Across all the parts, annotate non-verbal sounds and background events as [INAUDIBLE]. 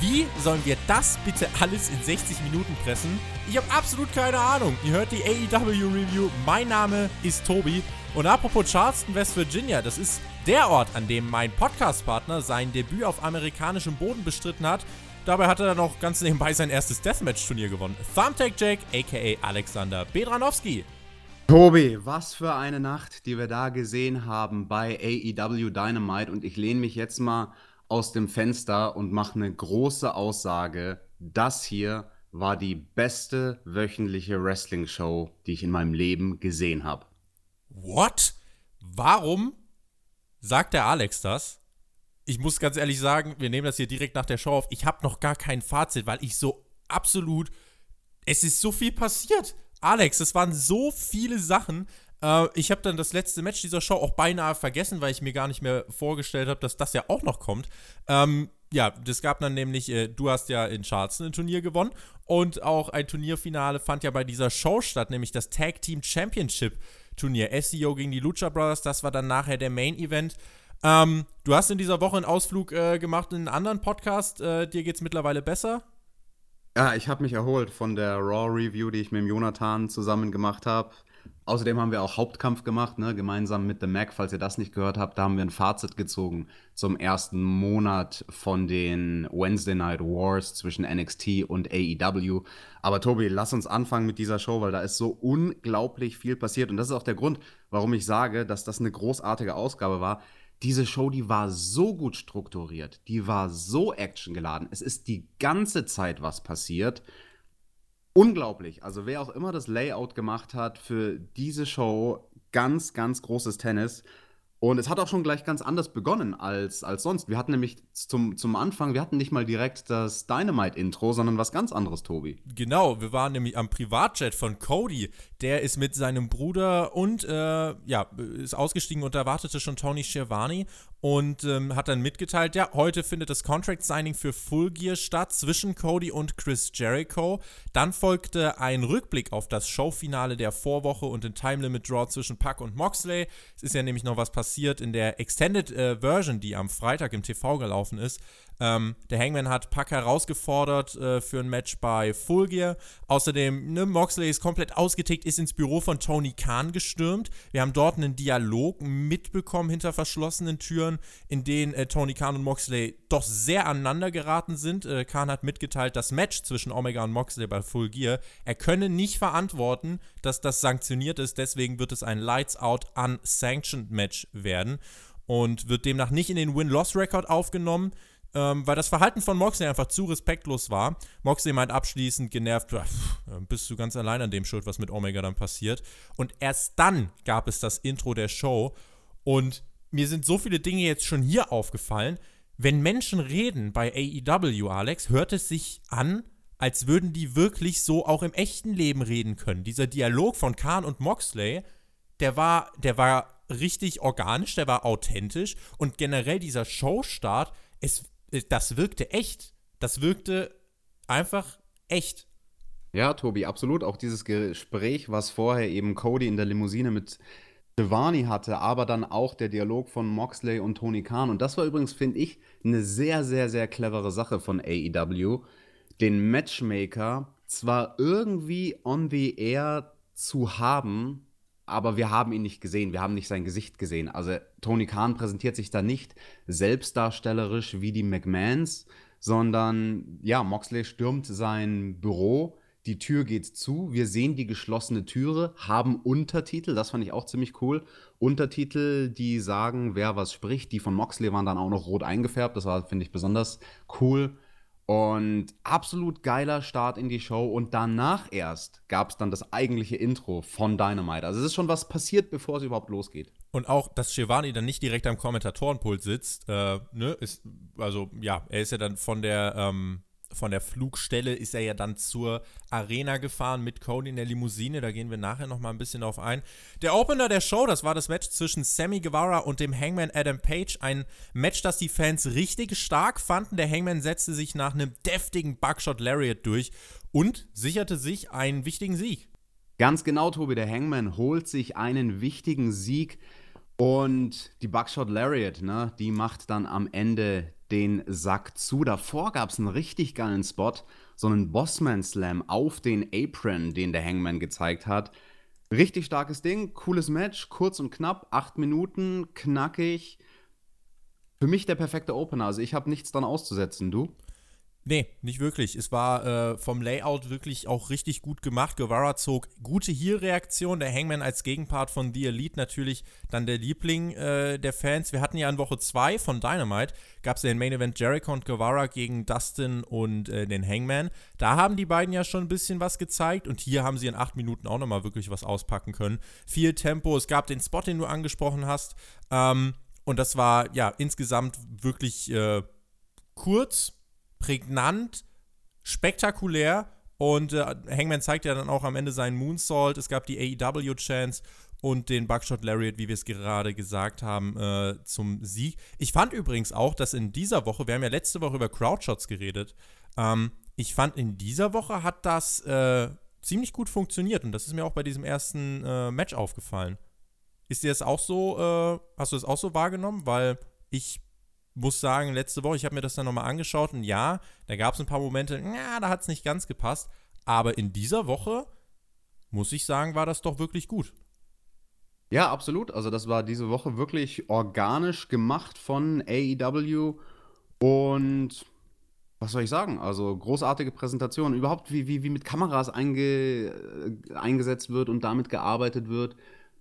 Wie sollen wir das bitte alles in 60 Minuten pressen? Ich habe absolut keine Ahnung. Ihr hört die AEW Review. Mein Name ist Tobi. Und apropos Charleston, West Virginia, das ist der Ort, an dem mein Podcast-Partner sein Debüt auf amerikanischem Boden bestritten hat. Dabei hat er dann auch ganz nebenbei sein erstes Deathmatch-Turnier gewonnen. Thumbtack Jack, aka Alexander Bedranowski. Tobi, was für eine Nacht, die wir da gesehen haben bei AEW Dynamite. Und ich lehne mich jetzt mal aus dem Fenster und mache eine große Aussage. Das hier war die beste wöchentliche Wrestling-Show, die ich in meinem Leben gesehen habe. What? Warum sagt der Alex das? Ich muss ganz ehrlich sagen, wir nehmen das hier direkt nach der Show auf. Ich habe noch gar kein Fazit, weil ich so absolut. Es ist so viel passiert. Alex, es waren so viele Sachen. Äh, ich habe dann das letzte Match dieser Show auch beinahe vergessen, weil ich mir gar nicht mehr vorgestellt habe, dass das ja auch noch kommt. Ähm, ja, das gab dann nämlich, äh, du hast ja in Charleston ein Turnier gewonnen und auch ein Turnierfinale fand ja bei dieser Show statt, nämlich das Tag Team Championship Turnier. SEO gegen die Lucha Brothers, das war dann nachher der Main Event. Ähm, du hast in dieser Woche einen Ausflug äh, gemacht in einen anderen Podcast. Äh, dir es mittlerweile besser? Ja, ich habe mich erholt von der Raw Review, die ich mit dem Jonathan zusammen gemacht habe. Außerdem haben wir auch Hauptkampf gemacht, ne, gemeinsam mit The Mac. Falls ihr das nicht gehört habt, da haben wir ein Fazit gezogen zum ersten Monat von den Wednesday Night Wars zwischen NXT und AEW. Aber Tobi, lass uns anfangen mit dieser Show, weil da ist so unglaublich viel passiert. Und das ist auch der Grund, warum ich sage, dass das eine großartige Ausgabe war. Diese Show, die war so gut strukturiert, die war so actiongeladen. Es ist die ganze Zeit was passiert unglaublich. Also wer auch immer das Layout gemacht hat für diese Show, ganz, ganz großes Tennis. Und es hat auch schon gleich ganz anders begonnen als, als sonst. Wir hatten nämlich zum, zum Anfang, wir hatten nicht mal direkt das Dynamite-Intro, sondern was ganz anderes, Tobi. Genau, wir waren nämlich am Privatjet von Cody. Der ist mit seinem Bruder und, äh, ja, ist ausgestiegen und da wartete schon Tony Schiavone und ähm, hat dann mitgeteilt, ja, heute findet das Contract Signing für Full Gear statt zwischen Cody und Chris Jericho. Dann folgte ein Rückblick auf das Showfinale der Vorwoche und den Time Limit Draw zwischen Puck und Moxley. Es ist ja nämlich noch was passiert in der Extended äh, Version, die am Freitag im TV gelaufen ist. Ähm, der Hangman hat Pack herausgefordert äh, für ein Match bei Full Gear. Außerdem, ne, Moxley ist komplett ausgetickt, ist ins Büro von Tony Khan gestürmt. Wir haben dort einen Dialog mitbekommen hinter verschlossenen Türen, in denen äh, Tony Khan und Moxley doch sehr aneinander geraten sind. Äh, Khan hat mitgeteilt, das Match zwischen Omega und Moxley bei Full Gear, er könne nicht verantworten, dass das sanktioniert ist. Deswegen wird es ein Lights Out Unsanctioned Match werden und wird demnach nicht in den Win-Loss-Record aufgenommen ähm, weil das Verhalten von Moxley einfach zu respektlos war. Moxley meint abschließend genervt, pff, bist du ganz allein an dem Schuld, was mit Omega dann passiert. Und erst dann gab es das Intro der Show und mir sind so viele Dinge jetzt schon hier aufgefallen. Wenn Menschen reden bei AEW, Alex, hört es sich an, als würden die wirklich so auch im echten Leben reden können. Dieser Dialog von Khan und Moxley, der war, der war richtig organisch, der war authentisch und generell dieser Showstart, es äh, das wirkte echt. Das wirkte einfach echt. Ja, Tobi, absolut. Auch dieses Gespräch, was vorher eben Cody in der Limousine mit Devani hatte, aber dann auch der Dialog von Moxley und Tony Khan. Und das war übrigens, finde ich, eine sehr, sehr, sehr clevere Sache von AEW, den Matchmaker zwar irgendwie on the air zu haben, aber wir haben ihn nicht gesehen, wir haben nicht sein Gesicht gesehen. Also Tony Khan präsentiert sich da nicht selbstdarstellerisch wie die McMahons, sondern ja, Moxley stürmt sein Büro, die Tür geht zu, wir sehen die geschlossene Türe, haben Untertitel, das fand ich auch ziemlich cool. Untertitel, die sagen, wer was spricht. Die von Moxley waren dann auch noch rot eingefärbt, das war, finde ich, besonders cool. Und absolut geiler Start in die Show. Und danach erst gab es dann das eigentliche Intro von Dynamite. Also es ist schon was passiert, bevor es überhaupt losgeht. Und auch, dass Shivani dann nicht direkt am Kommentatorenpult sitzt, äh, ne, ist, also ja, er ist ja dann von der, ähm, von der Flugstelle ist er ja dann zur Arena gefahren mit Cody in der Limousine. Da gehen wir nachher nochmal ein bisschen drauf ein. Der Opener der Show, das war das Match zwischen Sammy Guevara und dem Hangman Adam Page. Ein Match, das die Fans richtig stark fanden. Der Hangman setzte sich nach einem deftigen Buckshot Lariat durch und sicherte sich einen wichtigen Sieg. Ganz genau, Tobi. Der Hangman holt sich einen wichtigen Sieg. Und die Buckshot Lariat, ne, die macht dann am Ende den Sack zu. Davor gab es einen richtig geilen Spot, so einen Bossman Slam auf den Apron, den der Hangman gezeigt hat. Richtig starkes Ding, cooles Match, kurz und knapp, acht Minuten, knackig. Für mich der perfekte Opener, also ich habe nichts dran auszusetzen, du? Nee, nicht wirklich. Es war äh, vom Layout wirklich auch richtig gut gemacht. Guevara zog gute Heel-Reaktion. Der Hangman als Gegenpart von The Elite natürlich dann der Liebling äh, der Fans. Wir hatten ja in Woche 2 von Dynamite, gab es ja den Main Event Jericho und Guevara gegen Dustin und äh, den Hangman. Da haben die beiden ja schon ein bisschen was gezeigt und hier haben sie in acht Minuten auch nochmal wirklich was auspacken können. Viel Tempo. Es gab den Spot, den du angesprochen hast. Ähm, und das war ja insgesamt wirklich äh, kurz prägnant, spektakulär und äh, Hangman zeigt ja dann auch am Ende seinen Moonsault. Es gab die AEW-Chance und den Buckshot Lariat, wie wir es gerade gesagt haben, äh, zum Sieg. Ich fand übrigens auch, dass in dieser Woche, wir haben ja letzte Woche über Crowdshots geredet, ähm, ich fand in dieser Woche hat das äh, ziemlich gut funktioniert und das ist mir auch bei diesem ersten äh, Match aufgefallen. Ist dir das auch so, äh, hast du das auch so wahrgenommen? Weil ich muss sagen, letzte Woche, ich habe mir das dann nochmal angeschaut und ja, da gab es ein paar Momente, ja, da hat es nicht ganz gepasst. Aber in dieser Woche, muss ich sagen, war das doch wirklich gut. Ja, absolut. Also das war diese Woche wirklich organisch gemacht von AEW und was soll ich sagen? Also großartige Präsentation. Überhaupt, wie, wie, wie mit Kameras einge, äh, eingesetzt wird und damit gearbeitet wird.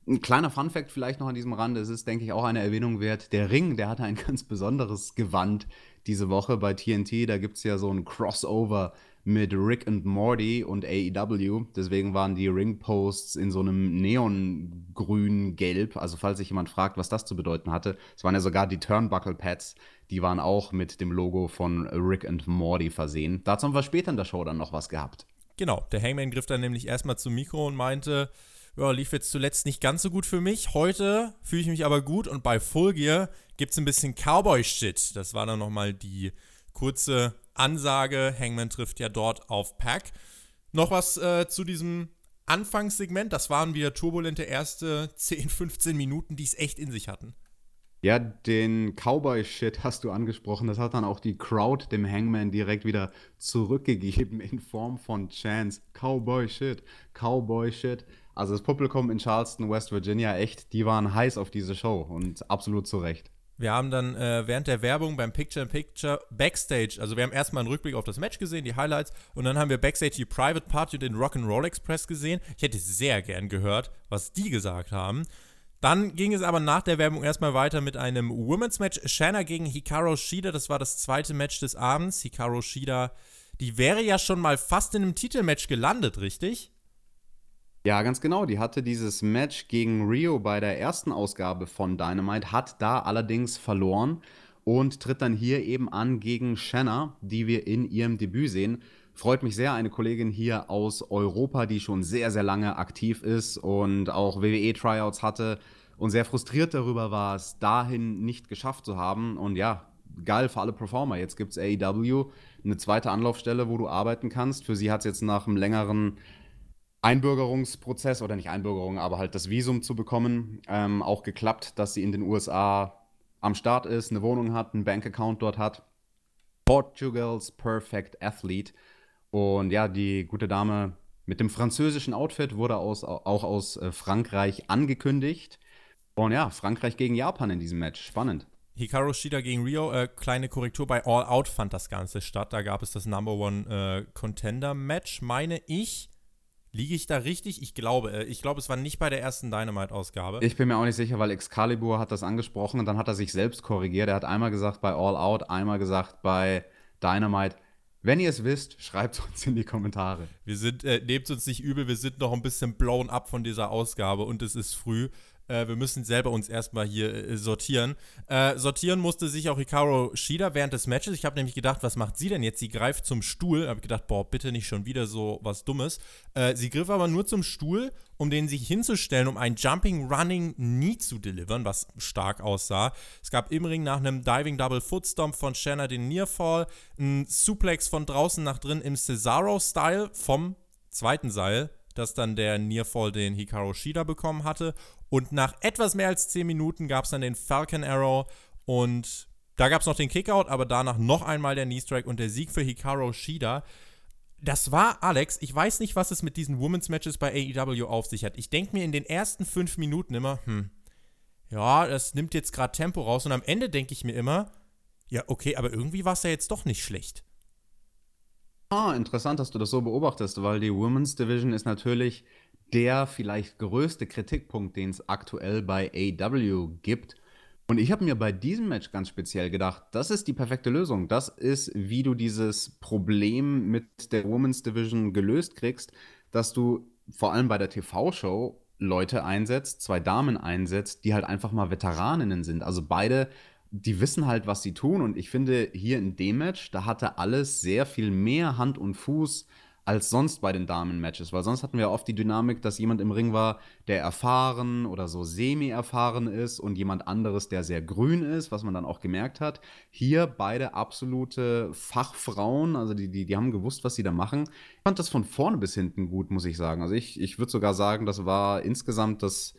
Ein kleiner Funfact vielleicht noch an diesem Rand, es ist, denke ich, auch eine Erwähnung wert. Der Ring, der hatte ein [LAUGHS] ganz besonderes Gewand diese Woche bei TNT. Da gibt es ja so ein Crossover mit Rick und Morty und AEW. Deswegen waren die Ringposts in so einem Neongrün-Gelb. Also falls sich jemand fragt, was das zu bedeuten hatte. Es waren ja sogar die Turnbuckle-Pads. Die waren auch mit dem Logo von Rick und Morty versehen. Dazu haben wir später in der Show dann noch was gehabt. Genau, der Hangman griff dann nämlich erstmal zum Mikro und meinte, ja, lief jetzt zuletzt nicht ganz so gut für mich. Heute fühle ich mich aber gut und bei Full Gear gibt es ein bisschen Cowboy-Shit. Das war dann nochmal die kurze Ansage. Hangman trifft ja dort auf Pack. Noch was äh, zu diesem Anfangssegment. Das waren wieder turbulente erste [LAUGHS] 10, 15 Minuten, die es echt in sich hatten. Ja, den Cowboy-Shit hast du angesprochen. Das hat dann auch die Crowd dem Hangman direkt wieder zurückgegeben in Form von Chance. Cowboy-Shit, Cowboy-Shit. Also das Publikum in Charleston, West Virginia, echt, die waren heiß auf diese Show und absolut zu Recht. Wir haben dann äh, während der Werbung beim Picture in Picture Backstage, also wir haben erstmal einen Rückblick auf das Match gesehen, die Highlights, und dann haben wir Backstage die Private Party und den Rock'n'Roll Express gesehen. Ich hätte sehr gern gehört, was die gesagt haben. Dann ging es aber nach der Werbung erstmal weiter mit einem Women's Match. Shanna gegen Hikaru Shida, das war das zweite Match des Abends. Hikaru Shida, die wäre ja schon mal fast in einem Titelmatch gelandet, richtig? Ja, ganz genau. Die hatte dieses Match gegen Rio bei der ersten Ausgabe von Dynamite, hat da allerdings verloren und tritt dann hier eben an gegen Shanna, die wir in ihrem Debüt sehen. Freut mich sehr, eine Kollegin hier aus Europa, die schon sehr, sehr lange aktiv ist und auch WWE-Tryouts hatte und sehr frustriert darüber war, es dahin nicht geschafft zu haben. Und ja, geil für alle Performer. Jetzt gibt es AEW, eine zweite Anlaufstelle, wo du arbeiten kannst. Für sie hat es jetzt nach einem längeren Einbürgerungsprozess oder nicht Einbürgerung, aber halt das Visum zu bekommen, ähm, auch geklappt, dass sie in den USA am Start ist, eine Wohnung hat, einen Bankaccount dort hat. Portugal's Perfect Athlete. Und ja, die gute Dame mit dem französischen Outfit wurde aus, auch aus äh, Frankreich angekündigt. Und ja, Frankreich gegen Japan in diesem Match. Spannend. Hikaru Shida gegen Rio, äh, kleine Korrektur, bei All Out fand das Ganze statt. Da gab es das Number One äh, Contender Match, meine ich. Liege ich da richtig? Ich glaube, äh, ich glaube, es war nicht bei der ersten Dynamite-Ausgabe. Ich bin mir auch nicht sicher, weil Excalibur hat das angesprochen und dann hat er sich selbst korrigiert. Er hat einmal gesagt bei All Out, einmal gesagt bei Dynamite. Wenn ihr es wisst, [LAUGHS] schreibt uns in die Kommentare. Wir sind, äh, nehmt uns nicht übel, wir sind noch ein bisschen blown up von dieser Ausgabe und es ist früh. Äh, wir müssen selber uns erstmal hier äh, sortieren. Äh, sortieren musste sich auch Hikaru Shida während des Matches. Ich habe nämlich gedacht, was macht sie denn jetzt? Sie greift zum Stuhl. Habe gedacht, boah, bitte nicht schon wieder so was Dummes. Äh, sie griff aber nur zum Stuhl, um den sich hinzustellen, um ein Jumping Running Knee zu delivern, was stark aussah. Es gab im Ring nach einem Diving Double Foot Stomp von Shanna den Nearfall, ein Suplex von draußen nach drin im Cesaro-Style vom zweiten Seil das dann der Nearfall, den Hikaru Shida bekommen hatte. Und nach etwas mehr als 10 Minuten gab es dann den Falcon Arrow und da gab es noch den Kickout, aber danach noch einmal der Knee Strike und der Sieg für Hikaru Shida. Das war Alex. Ich weiß nicht, was es mit diesen Women's Matches bei AEW auf sich hat. Ich denke mir in den ersten fünf Minuten immer, hm, ja, das nimmt jetzt gerade Tempo raus. Und am Ende denke ich mir immer, ja, okay, aber irgendwie war es ja jetzt doch nicht schlecht. Ah, interessant, dass du das so beobachtest, weil die Women's Division ist natürlich der vielleicht größte Kritikpunkt, den es aktuell bei AW gibt. Und ich habe mir bei diesem Match ganz speziell gedacht, das ist die perfekte Lösung. Das ist, wie du dieses Problem mit der Women's Division gelöst kriegst, dass du vor allem bei der TV-Show Leute einsetzt, zwei Damen einsetzt, die halt einfach mal Veteraninnen sind. Also beide die wissen halt, was sie tun. Und ich finde, hier in dem Match, da hatte alles sehr viel mehr Hand und Fuß als sonst bei den Damen-Matches. Weil sonst hatten wir oft die Dynamik, dass jemand im Ring war, der erfahren oder so semi-erfahren ist und jemand anderes, der sehr grün ist, was man dann auch gemerkt hat. Hier beide absolute Fachfrauen, also die, die, die haben gewusst, was sie da machen. Ich fand das von vorne bis hinten gut, muss ich sagen. Also ich, ich würde sogar sagen, das war insgesamt das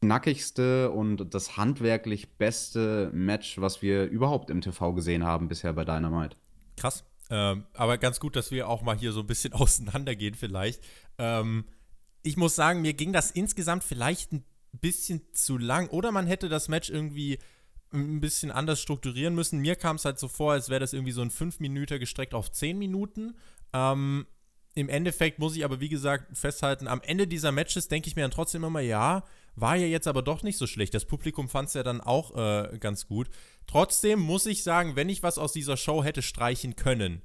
knackigste und das handwerklich beste Match, was wir überhaupt im TV gesehen haben bisher bei Dynamite. Krass. Ähm, aber ganz gut, dass wir auch mal hier so ein bisschen [LAUGHS] auseinandergehen vielleicht. Ähm, ich muss sagen, mir ging das insgesamt vielleicht ein bisschen zu lang oder man hätte das Match irgendwie ein bisschen anders strukturieren müssen. Mir kam es halt so vor, als wäre das irgendwie so ein 5 Minuten gestreckt auf 10 Minuten. Ähm, Im Endeffekt muss ich aber, wie gesagt, festhalten, am Ende dieser Matches denke ich mir dann trotzdem immer, ja, war ja jetzt aber doch nicht so schlecht. Das Publikum fand es ja dann auch äh, ganz gut. Trotzdem muss ich sagen, wenn ich was aus dieser Show hätte streichen können,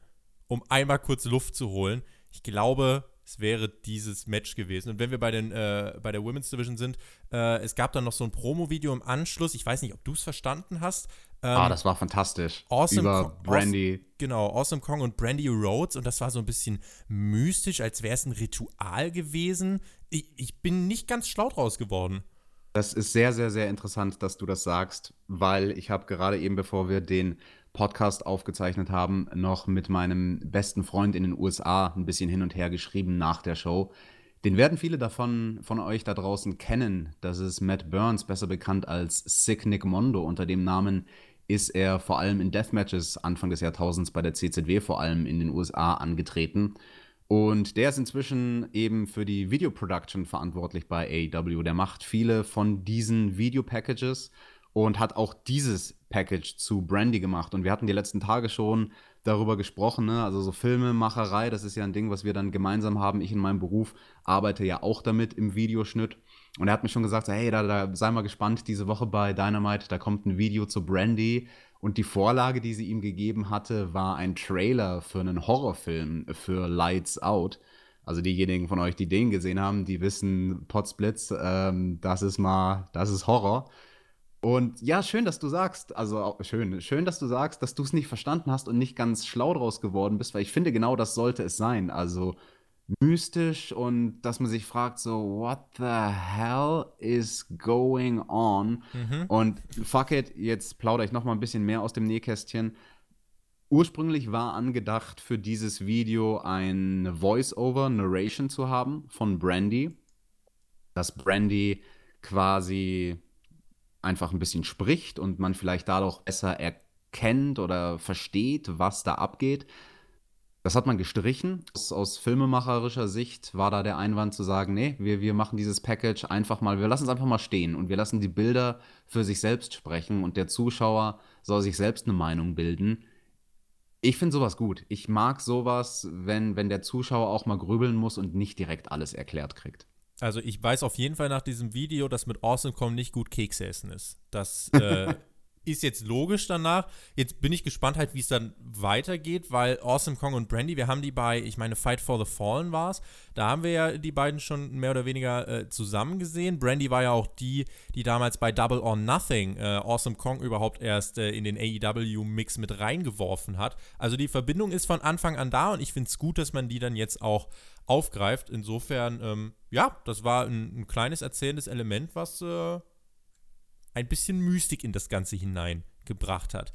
um einmal kurz Luft zu holen, ich glaube, es wäre dieses Match gewesen. Und wenn wir bei, den, äh, bei der Women's Division sind, äh, es gab dann noch so ein Promo-Video im Anschluss. Ich weiß nicht, ob du es verstanden hast. Ähm, ah, das war fantastisch. Awesome Über Kong, Brandy. Awesome, genau, Awesome Kong und Brandy Rhodes. Und das war so ein bisschen mystisch, als wäre es ein Ritual gewesen. Ich, ich bin nicht ganz schlau draus geworden. Das ist sehr, sehr, sehr interessant, dass du das sagst, weil ich habe gerade eben, bevor wir den Podcast aufgezeichnet haben, noch mit meinem besten Freund in den USA ein bisschen hin und her geschrieben nach der Show. Den werden viele davon von euch da draußen kennen. Das ist Matt Burns, besser bekannt als Sick Nick Mondo. Unter dem Namen ist er vor allem in Deathmatches Anfang des Jahrtausends bei der CZW vor allem in den USA angetreten. Und der ist inzwischen eben für die Video-Production verantwortlich bei AEW. Der macht viele von diesen Video-Packages und hat auch dieses Package zu Brandy gemacht. Und wir hatten die letzten Tage schon darüber gesprochen, ne? also so Filmemacherei, das ist ja ein Ding, was wir dann gemeinsam haben. Ich in meinem Beruf arbeite ja auch damit im Videoschnitt. Und er hat mir schon gesagt, hey, da, da sei mal gespannt, diese Woche bei Dynamite, da kommt ein Video zu Brandy. Und die Vorlage, die sie ihm gegeben hatte, war ein Trailer für einen Horrorfilm für Lights Out. Also diejenigen von euch, die den gesehen haben, die wissen, Potsblitz, ähm, das ist mal, das ist Horror. Und ja, schön, dass du sagst, also schön, schön, dass du sagst, dass du es nicht verstanden hast und nicht ganz schlau draus geworden bist, weil ich finde, genau das sollte es sein. Also mystisch und dass man sich fragt, so, what the hell is going on? Mhm. Und fuck it, jetzt plaudere ich noch mal ein bisschen mehr aus dem Nähkästchen. Ursprünglich war angedacht, für dieses Video eine Voice-Over-Narration zu haben von Brandy. Dass Brandy quasi einfach ein bisschen spricht und man vielleicht dadurch besser erkennt oder versteht, was da abgeht. Das hat man gestrichen. Aus filmemacherischer Sicht war da der Einwand zu sagen, nee, wir, wir machen dieses Package einfach mal, wir lassen es einfach mal stehen und wir lassen die Bilder für sich selbst sprechen und der Zuschauer soll sich selbst eine Meinung bilden. Ich finde sowas gut. Ich mag sowas, wenn, wenn der Zuschauer auch mal grübeln muss und nicht direkt alles erklärt kriegt. Also ich weiß auf jeden Fall nach diesem Video, dass mit AwesomeCom nicht gut Kekse essen ist. Das, [LAUGHS] äh, ist jetzt logisch danach. Jetzt bin ich gespannt halt, wie es dann weitergeht, weil Awesome Kong und Brandy, wir haben die bei, ich meine, Fight for the Fallen war es. Da haben wir ja die beiden schon mehr oder weniger äh, zusammen gesehen. Brandy war ja auch die, die damals bei Double or Nothing äh, Awesome Kong überhaupt erst äh, in den AEW-Mix mit reingeworfen hat. Also die Verbindung ist von Anfang an da und ich finde es gut, dass man die dann jetzt auch aufgreift. Insofern, ähm, ja, das war ein, ein, kleines erzählendes Element, was äh, ein bisschen Mystik in das Ganze hineingebracht hat.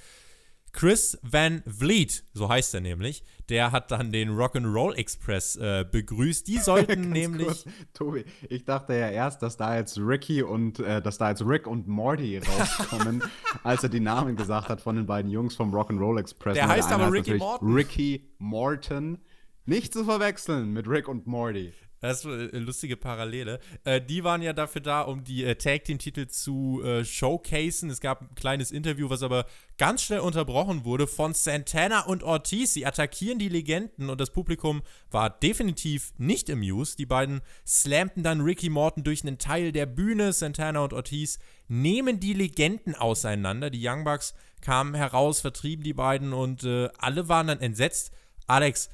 Chris Van Vliet, so heißt er nämlich, der hat dann den Rock'n'Roll Express äh, begrüßt. Die [LAUGHS] sollten nämlich. Kurz, Tobi, ich dachte ja erst, dass da jetzt Ricky und äh, dass da jetzt Rick und Morty rauskommen, [LAUGHS] als er die Namen gesagt hat von den beiden Jungs vom Rock'n'Roll Express. Der heißt aber Ricky Morton. Ricky Morton. Nicht zu verwechseln mit Rick und Morty. Das ist eine lustige Parallele. Äh, die waren ja dafür da, um die äh, Tag Team-Titel zu äh, showcasen. Es gab ein kleines Interview, was aber ganz schnell unterbrochen wurde von Santana und Ortiz. Sie attackieren die Legenden und das Publikum war definitiv nicht amused. Die beiden slammten dann Ricky Morton durch einen Teil der Bühne. Santana und Ortiz nehmen die Legenden auseinander. Die Young Bucks kamen heraus, vertrieben die beiden und äh, alle waren dann entsetzt. Alex,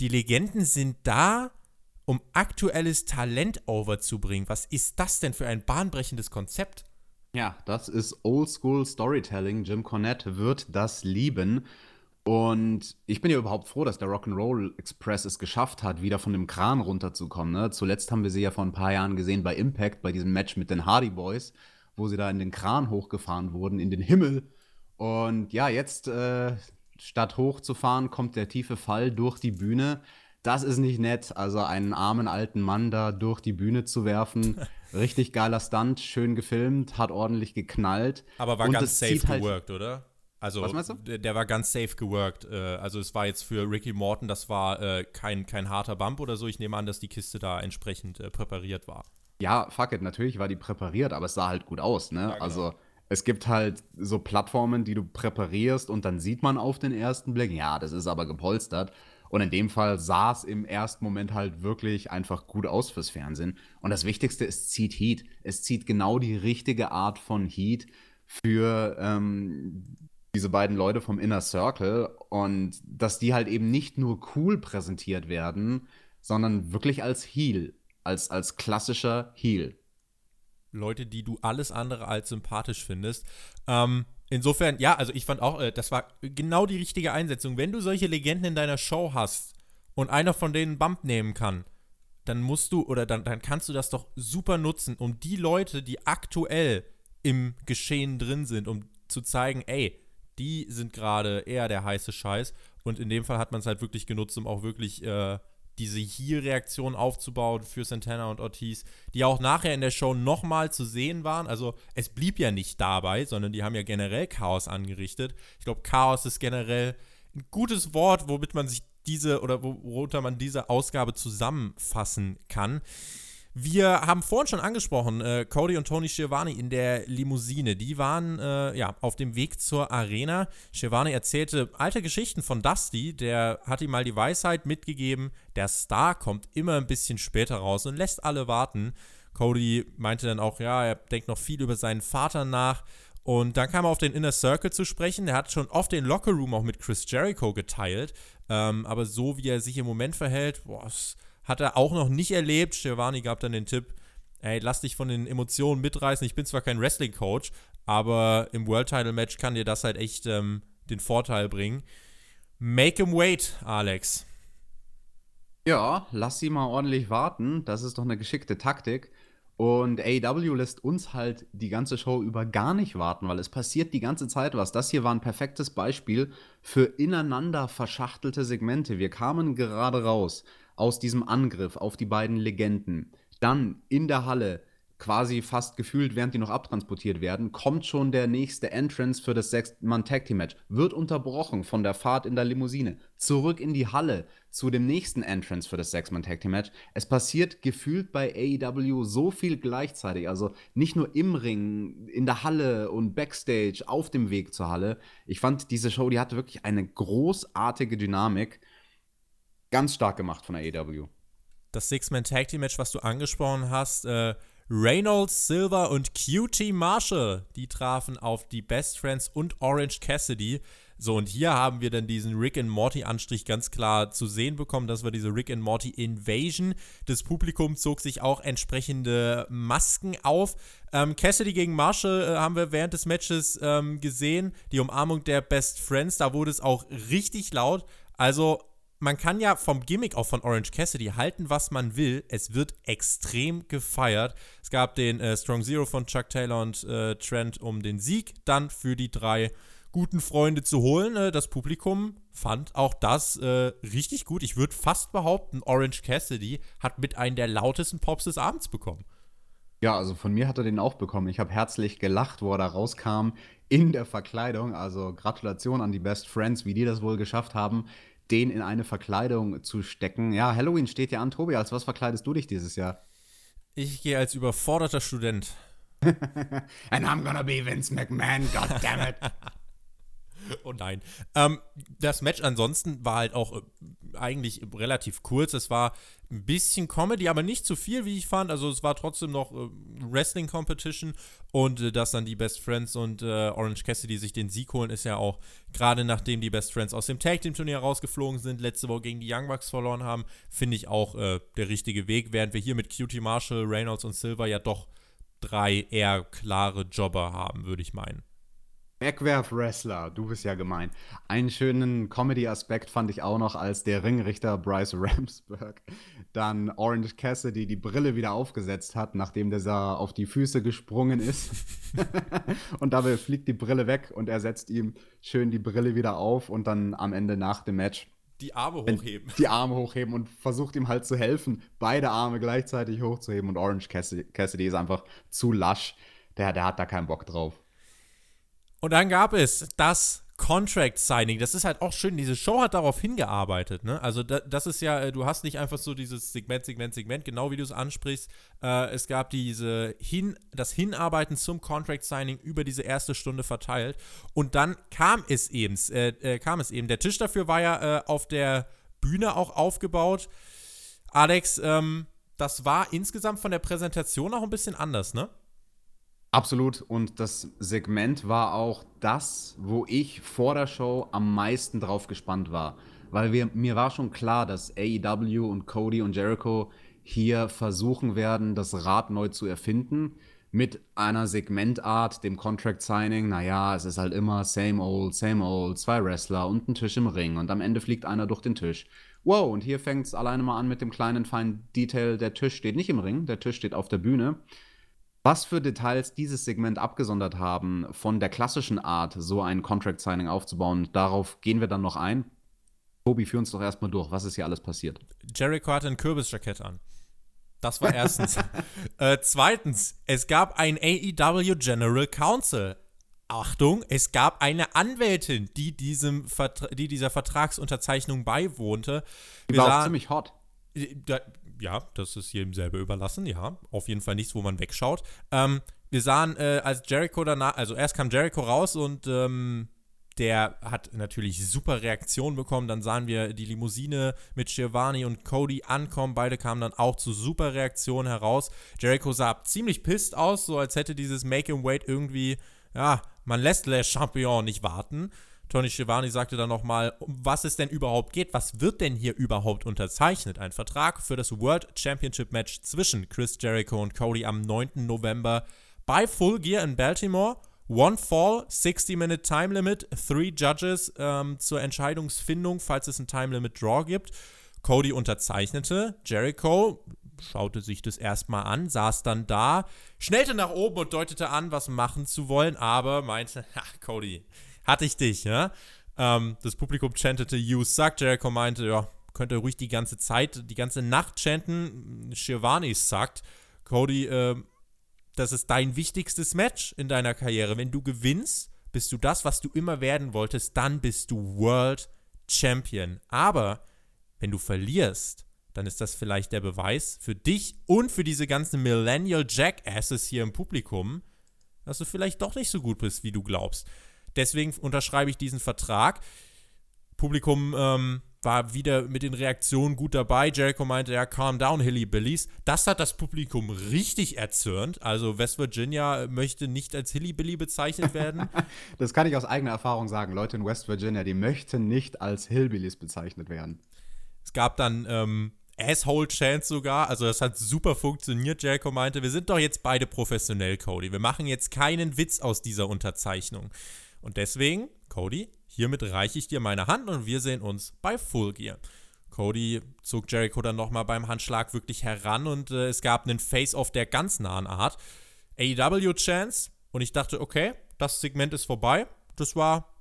die Legenden sind da um aktuelles Talent overzubringen. Was ist das denn für ein bahnbrechendes Konzept? Ja, das ist Oldschool Storytelling. Jim Cornette wird das lieben. Und ich bin ja überhaupt froh, dass der Rock'n'Roll Express es geschafft hat, wieder von dem Kran runterzukommen. Ne? Zuletzt haben wir sie ja vor ein paar Jahren gesehen bei Impact, bei diesem Match mit den Hardy Boys, wo sie da in den Kran hochgefahren wurden, in den Himmel. Und ja, jetzt äh, statt hochzufahren, kommt der tiefe Fall durch die Bühne. Das ist nicht nett. Also einen armen alten Mann da durch die Bühne zu werfen. [LAUGHS] Richtig geiler Stunt, schön gefilmt, hat ordentlich geknallt. Aber war Und ganz safe halt geworkt, oder? Also, Was meinst du? Der war ganz safe geworkt. Äh, also, es war jetzt für Ricky Morton, das war äh, kein, kein harter Bump oder so. Ich nehme an, dass die Kiste da entsprechend äh, präpariert war. Ja, fuck it, natürlich war die präpariert, aber es sah halt gut aus, ne? Ja, genau. Also, es gibt halt so Plattformen, die du präparierst und dann sieht man auf den ersten Blick, ja, das ist aber gepolstert. Und in dem Fall sah es im ersten Moment halt wirklich einfach gut aus fürs Fernsehen. Und das Wichtigste, es zieht Heat. Es zieht genau die richtige Art von Heat für ähm, diese beiden Leute vom Inner Circle. Und dass die halt eben nicht nur cool präsentiert werden, sondern wirklich als Heel. Als, als klassischer Heel. Leute, die du alles andere als sympathisch findest. Ähm, Insofern, ja, also ich fand auch, äh, das war genau die richtige Einsetzung. Wenn du solche Legenden in deiner Show hast und einer von denen Bump nehmen kann, dann musst du oder dann, dann kannst du das doch super nutzen, um die Leute, die aktuell im Geschehen drin sind, um zu zeigen, ey, die sind gerade eher der heiße Scheiß. Und in dem Fall hat man es halt wirklich genutzt, um auch wirklich äh, diese Heal-Reaktion aufzubauen für Santana und Ortiz, die auch nachher in der Show nochmal zu sehen waren. Also es blieb ja nicht dabei, sondern die haben ja generell Chaos angerichtet. Ich glaube, Chaos ist generell ein gutes Wort, womit man sich diese oder worunter man diese Ausgabe zusammenfassen kann. Wir haben vorhin schon angesprochen, äh, Cody und Tony Schiavone in der Limousine. Die waren äh, ja auf dem Weg zur Arena. Schiavone erzählte alte Geschichten von Dusty. Der hat ihm mal die Weisheit mitgegeben: Der Star kommt immer ein bisschen später raus und lässt alle warten. Cody meinte dann auch, ja, er denkt noch viel über seinen Vater nach. Und dann kam er auf den Inner Circle zu sprechen. Er hat schon oft den Lockerroom auch mit Chris Jericho geteilt. Ähm, aber so wie er sich im Moment verhält, boah, ist hat er auch noch nicht erlebt. Giovanni gab dann den Tipp, ey, lass dich von den Emotionen mitreißen. Ich bin zwar kein Wrestling-Coach, aber im World-Title-Match kann dir das halt echt ähm, den Vorteil bringen. Make him wait, Alex. Ja, lass sie mal ordentlich warten. Das ist doch eine geschickte Taktik. Und AEW lässt uns halt die ganze Show über gar nicht warten, weil es passiert die ganze Zeit was. Das hier war ein perfektes Beispiel für ineinander verschachtelte Segmente. Wir kamen gerade raus aus diesem Angriff auf die beiden Legenden. Dann in der Halle, quasi fast gefühlt, während die noch abtransportiert werden, kommt schon der nächste Entrance für das Sechs-Mann-Tag-Team-Match. Wird unterbrochen von der Fahrt in der Limousine. Zurück in die Halle zu dem nächsten Entrance für das Sechs-Mann-Tag-Team-Match. Es passiert gefühlt bei AEW so viel gleichzeitig. Also nicht nur im Ring, in der Halle und Backstage, auf dem Weg zur Halle. Ich fand, diese Show, die hatte wirklich eine großartige Dynamik ganz stark gemacht von der AEW. Das Six-Man-Tag-Team-Match, was du angesprochen hast, äh, Reynolds, Silver und QT Marshall, die trafen auf die Best Friends und Orange Cassidy. So, und hier haben wir dann diesen Rick and Morty Anstrich ganz klar zu sehen bekommen. Das war diese Rick and Morty Invasion. Das Publikum zog sich auch entsprechende Masken auf. Ähm, Cassidy gegen Marshall äh, haben wir während des Matches ähm, gesehen. Die Umarmung der Best Friends, da wurde es auch richtig laut. Also, man kann ja vom Gimmick auch von Orange Cassidy halten, was man will. Es wird extrem gefeiert. Es gab den äh, Strong Zero von Chuck Taylor und äh, Trent um den Sieg, dann für die drei guten Freunde zu holen. Äh, das Publikum fand auch das äh, richtig gut. Ich würde fast behaupten, Orange Cassidy hat mit einem der lautesten Pops des Abends bekommen. Ja, also von mir hat er den auch bekommen. Ich habe herzlich gelacht, wo er da rauskam in der Verkleidung. Also Gratulation an die Best Friends, wie die das wohl geschafft haben, den in eine Verkleidung zu stecken. Ja, Halloween steht ja an. Tobi, als was verkleidest du dich dieses Jahr? Ich gehe als überforderter Student. [LAUGHS] And I'm gonna be Vince McMahon, goddammit. [LAUGHS] [LAUGHS] Oh nein. Ähm, das Match ansonsten war halt auch äh, eigentlich relativ kurz. Es war ein bisschen Comedy, aber nicht zu viel, wie ich fand. Also es war trotzdem noch äh, Wrestling Competition und äh, dass dann die Best Friends und äh, Orange Cassidy sich den Sieg holen, ist ja auch gerade nachdem die Best Friends aus dem Tag Team Turnier rausgeflogen sind, letzte Woche gegen die Young Bucks verloren haben, finde ich auch äh, der richtige Weg, während wir hier mit Cutie Marshall, Reynolds und Silver ja doch drei eher klare Jobber haben, würde ich meinen. Wegwerf-Wrestler, du bist ja gemein. Einen schönen Comedy-Aspekt fand ich auch noch, als der Ringrichter Bryce [LAUGHS] Ramsberg dann Orange Cassidy die Brille wieder aufgesetzt hat, nachdem der auf die Füße gesprungen ist. [LAUGHS] und dabei fliegt die Brille weg und er setzt ihm schön die Brille wieder auf und dann am Ende nach dem Match die Arme hochheben. Die Arme hochheben und versucht ihm halt zu helfen, beide Arme gleichzeitig hochzuheben. Und Orange Cassidy, Cassidy ist einfach zu lasch. Der, der hat da keinen Bock drauf. Und dann gab es das Contract Signing. Das ist halt auch schön. Diese Show hat darauf hingearbeitet. Ne? Also, da, das ist ja, äh, du hast nicht einfach so dieses Segment, Segment, Segment, genau wie du es ansprichst. Äh, es gab diese hin, das Hinarbeiten zum Contract Signing über diese erste Stunde verteilt. Und dann kam es eben, äh, äh, kam es eben. Der Tisch dafür war ja äh, auf der Bühne auch aufgebaut. Alex, ähm, das war insgesamt von der Präsentation auch ein bisschen anders, ne? Absolut. Und das Segment war auch das, wo ich vor der Show am meisten drauf gespannt war. Weil wir, mir war schon klar, dass AEW und Cody und Jericho hier versuchen werden, das Rad neu zu erfinden. Mit einer Segmentart, dem Contract Signing. Naja, es ist halt immer same old, same old, zwei Wrestler und ein Tisch im Ring. Und am Ende fliegt einer durch den Tisch. Wow, und hier fängt es alleine mal an mit dem kleinen feinen Detail. Der Tisch steht nicht im Ring, der Tisch steht auf der Bühne was für Details dieses Segment abgesondert haben von der klassischen Art, so ein Contract Signing aufzubauen. Darauf gehen wir dann noch ein. Tobi, führ uns doch erstmal durch. Was ist hier alles passiert? Jericho hatte ein Kürbisjackett an. Das war erstens. [LAUGHS] äh, zweitens, es gab ein AEW General Counsel. Achtung, es gab eine Anwältin, die, diesem Vertra die dieser Vertragsunterzeichnung beiwohnte. Die Wir war auch ziemlich hot. Da, ja, das ist jedem selber überlassen, ja. Auf jeden Fall nichts, wo man wegschaut. Ähm, wir sahen, äh, als Jericho danach, also erst kam Jericho raus und ähm, der hat natürlich super Reaktionen bekommen. Dann sahen wir die Limousine mit Giovanni und Cody ankommen. Beide kamen dann auch zu super Reaktionen heraus. Jericho sah ziemlich pisst aus, so als hätte dieses Make him Wait irgendwie, ja, man lässt Les Champion nicht warten. Tony Schiavone sagte dann nochmal, um was es denn überhaupt geht. Was wird denn hier überhaupt unterzeichnet? Ein Vertrag für das World Championship Match zwischen Chris Jericho und Cody am 9. November bei Full Gear in Baltimore. One Fall, 60-Minute Time Limit, three Judges ähm, zur Entscheidungsfindung, falls es ein Time Limit Draw gibt. Cody unterzeichnete, Jericho schaute sich das erstmal an, saß dann da, schnellte nach oben und deutete an, was machen zu wollen, aber meinte, [LAUGHS] ach, Cody, hatte ich dich, ja. Ähm, das Publikum chantete You suck. Jericho meinte, ja, könnte ruhig die ganze Zeit, die ganze Nacht chanten. Shivani suckt. Cody, äh, das ist dein wichtigstes Match in deiner Karriere. Wenn du gewinnst, bist du das, was du immer werden wolltest, dann bist du World Champion. Aber wenn du verlierst, dann ist das vielleicht der Beweis für dich und für diese ganzen Millennial Jackasses hier im Publikum, dass du vielleicht doch nicht so gut bist, wie du glaubst. Deswegen unterschreibe ich diesen Vertrag. Publikum ähm, war wieder mit den Reaktionen gut dabei. Jericho meinte, ja, calm down, Hillybillies. Das hat das Publikum richtig erzürnt. Also West Virginia möchte nicht als Hillybilly bezeichnet werden. [LAUGHS] das kann ich aus eigener Erfahrung sagen. Leute in West Virginia, die möchten nicht als Hillbillies bezeichnet werden. Es gab dann ähm, Asshole-Chance sogar. Also das hat super funktioniert. Jericho meinte, wir sind doch jetzt beide professionell, Cody. Wir machen jetzt keinen Witz aus dieser Unterzeichnung. Und deswegen, Cody, hiermit reiche ich dir meine Hand und wir sehen uns bei Full Gear. Cody zog Jericho dann nochmal beim Handschlag wirklich heran und äh, es gab einen Face-Off der ganz nahen Art. AEW Chance und ich dachte, okay, das Segment ist vorbei. Das war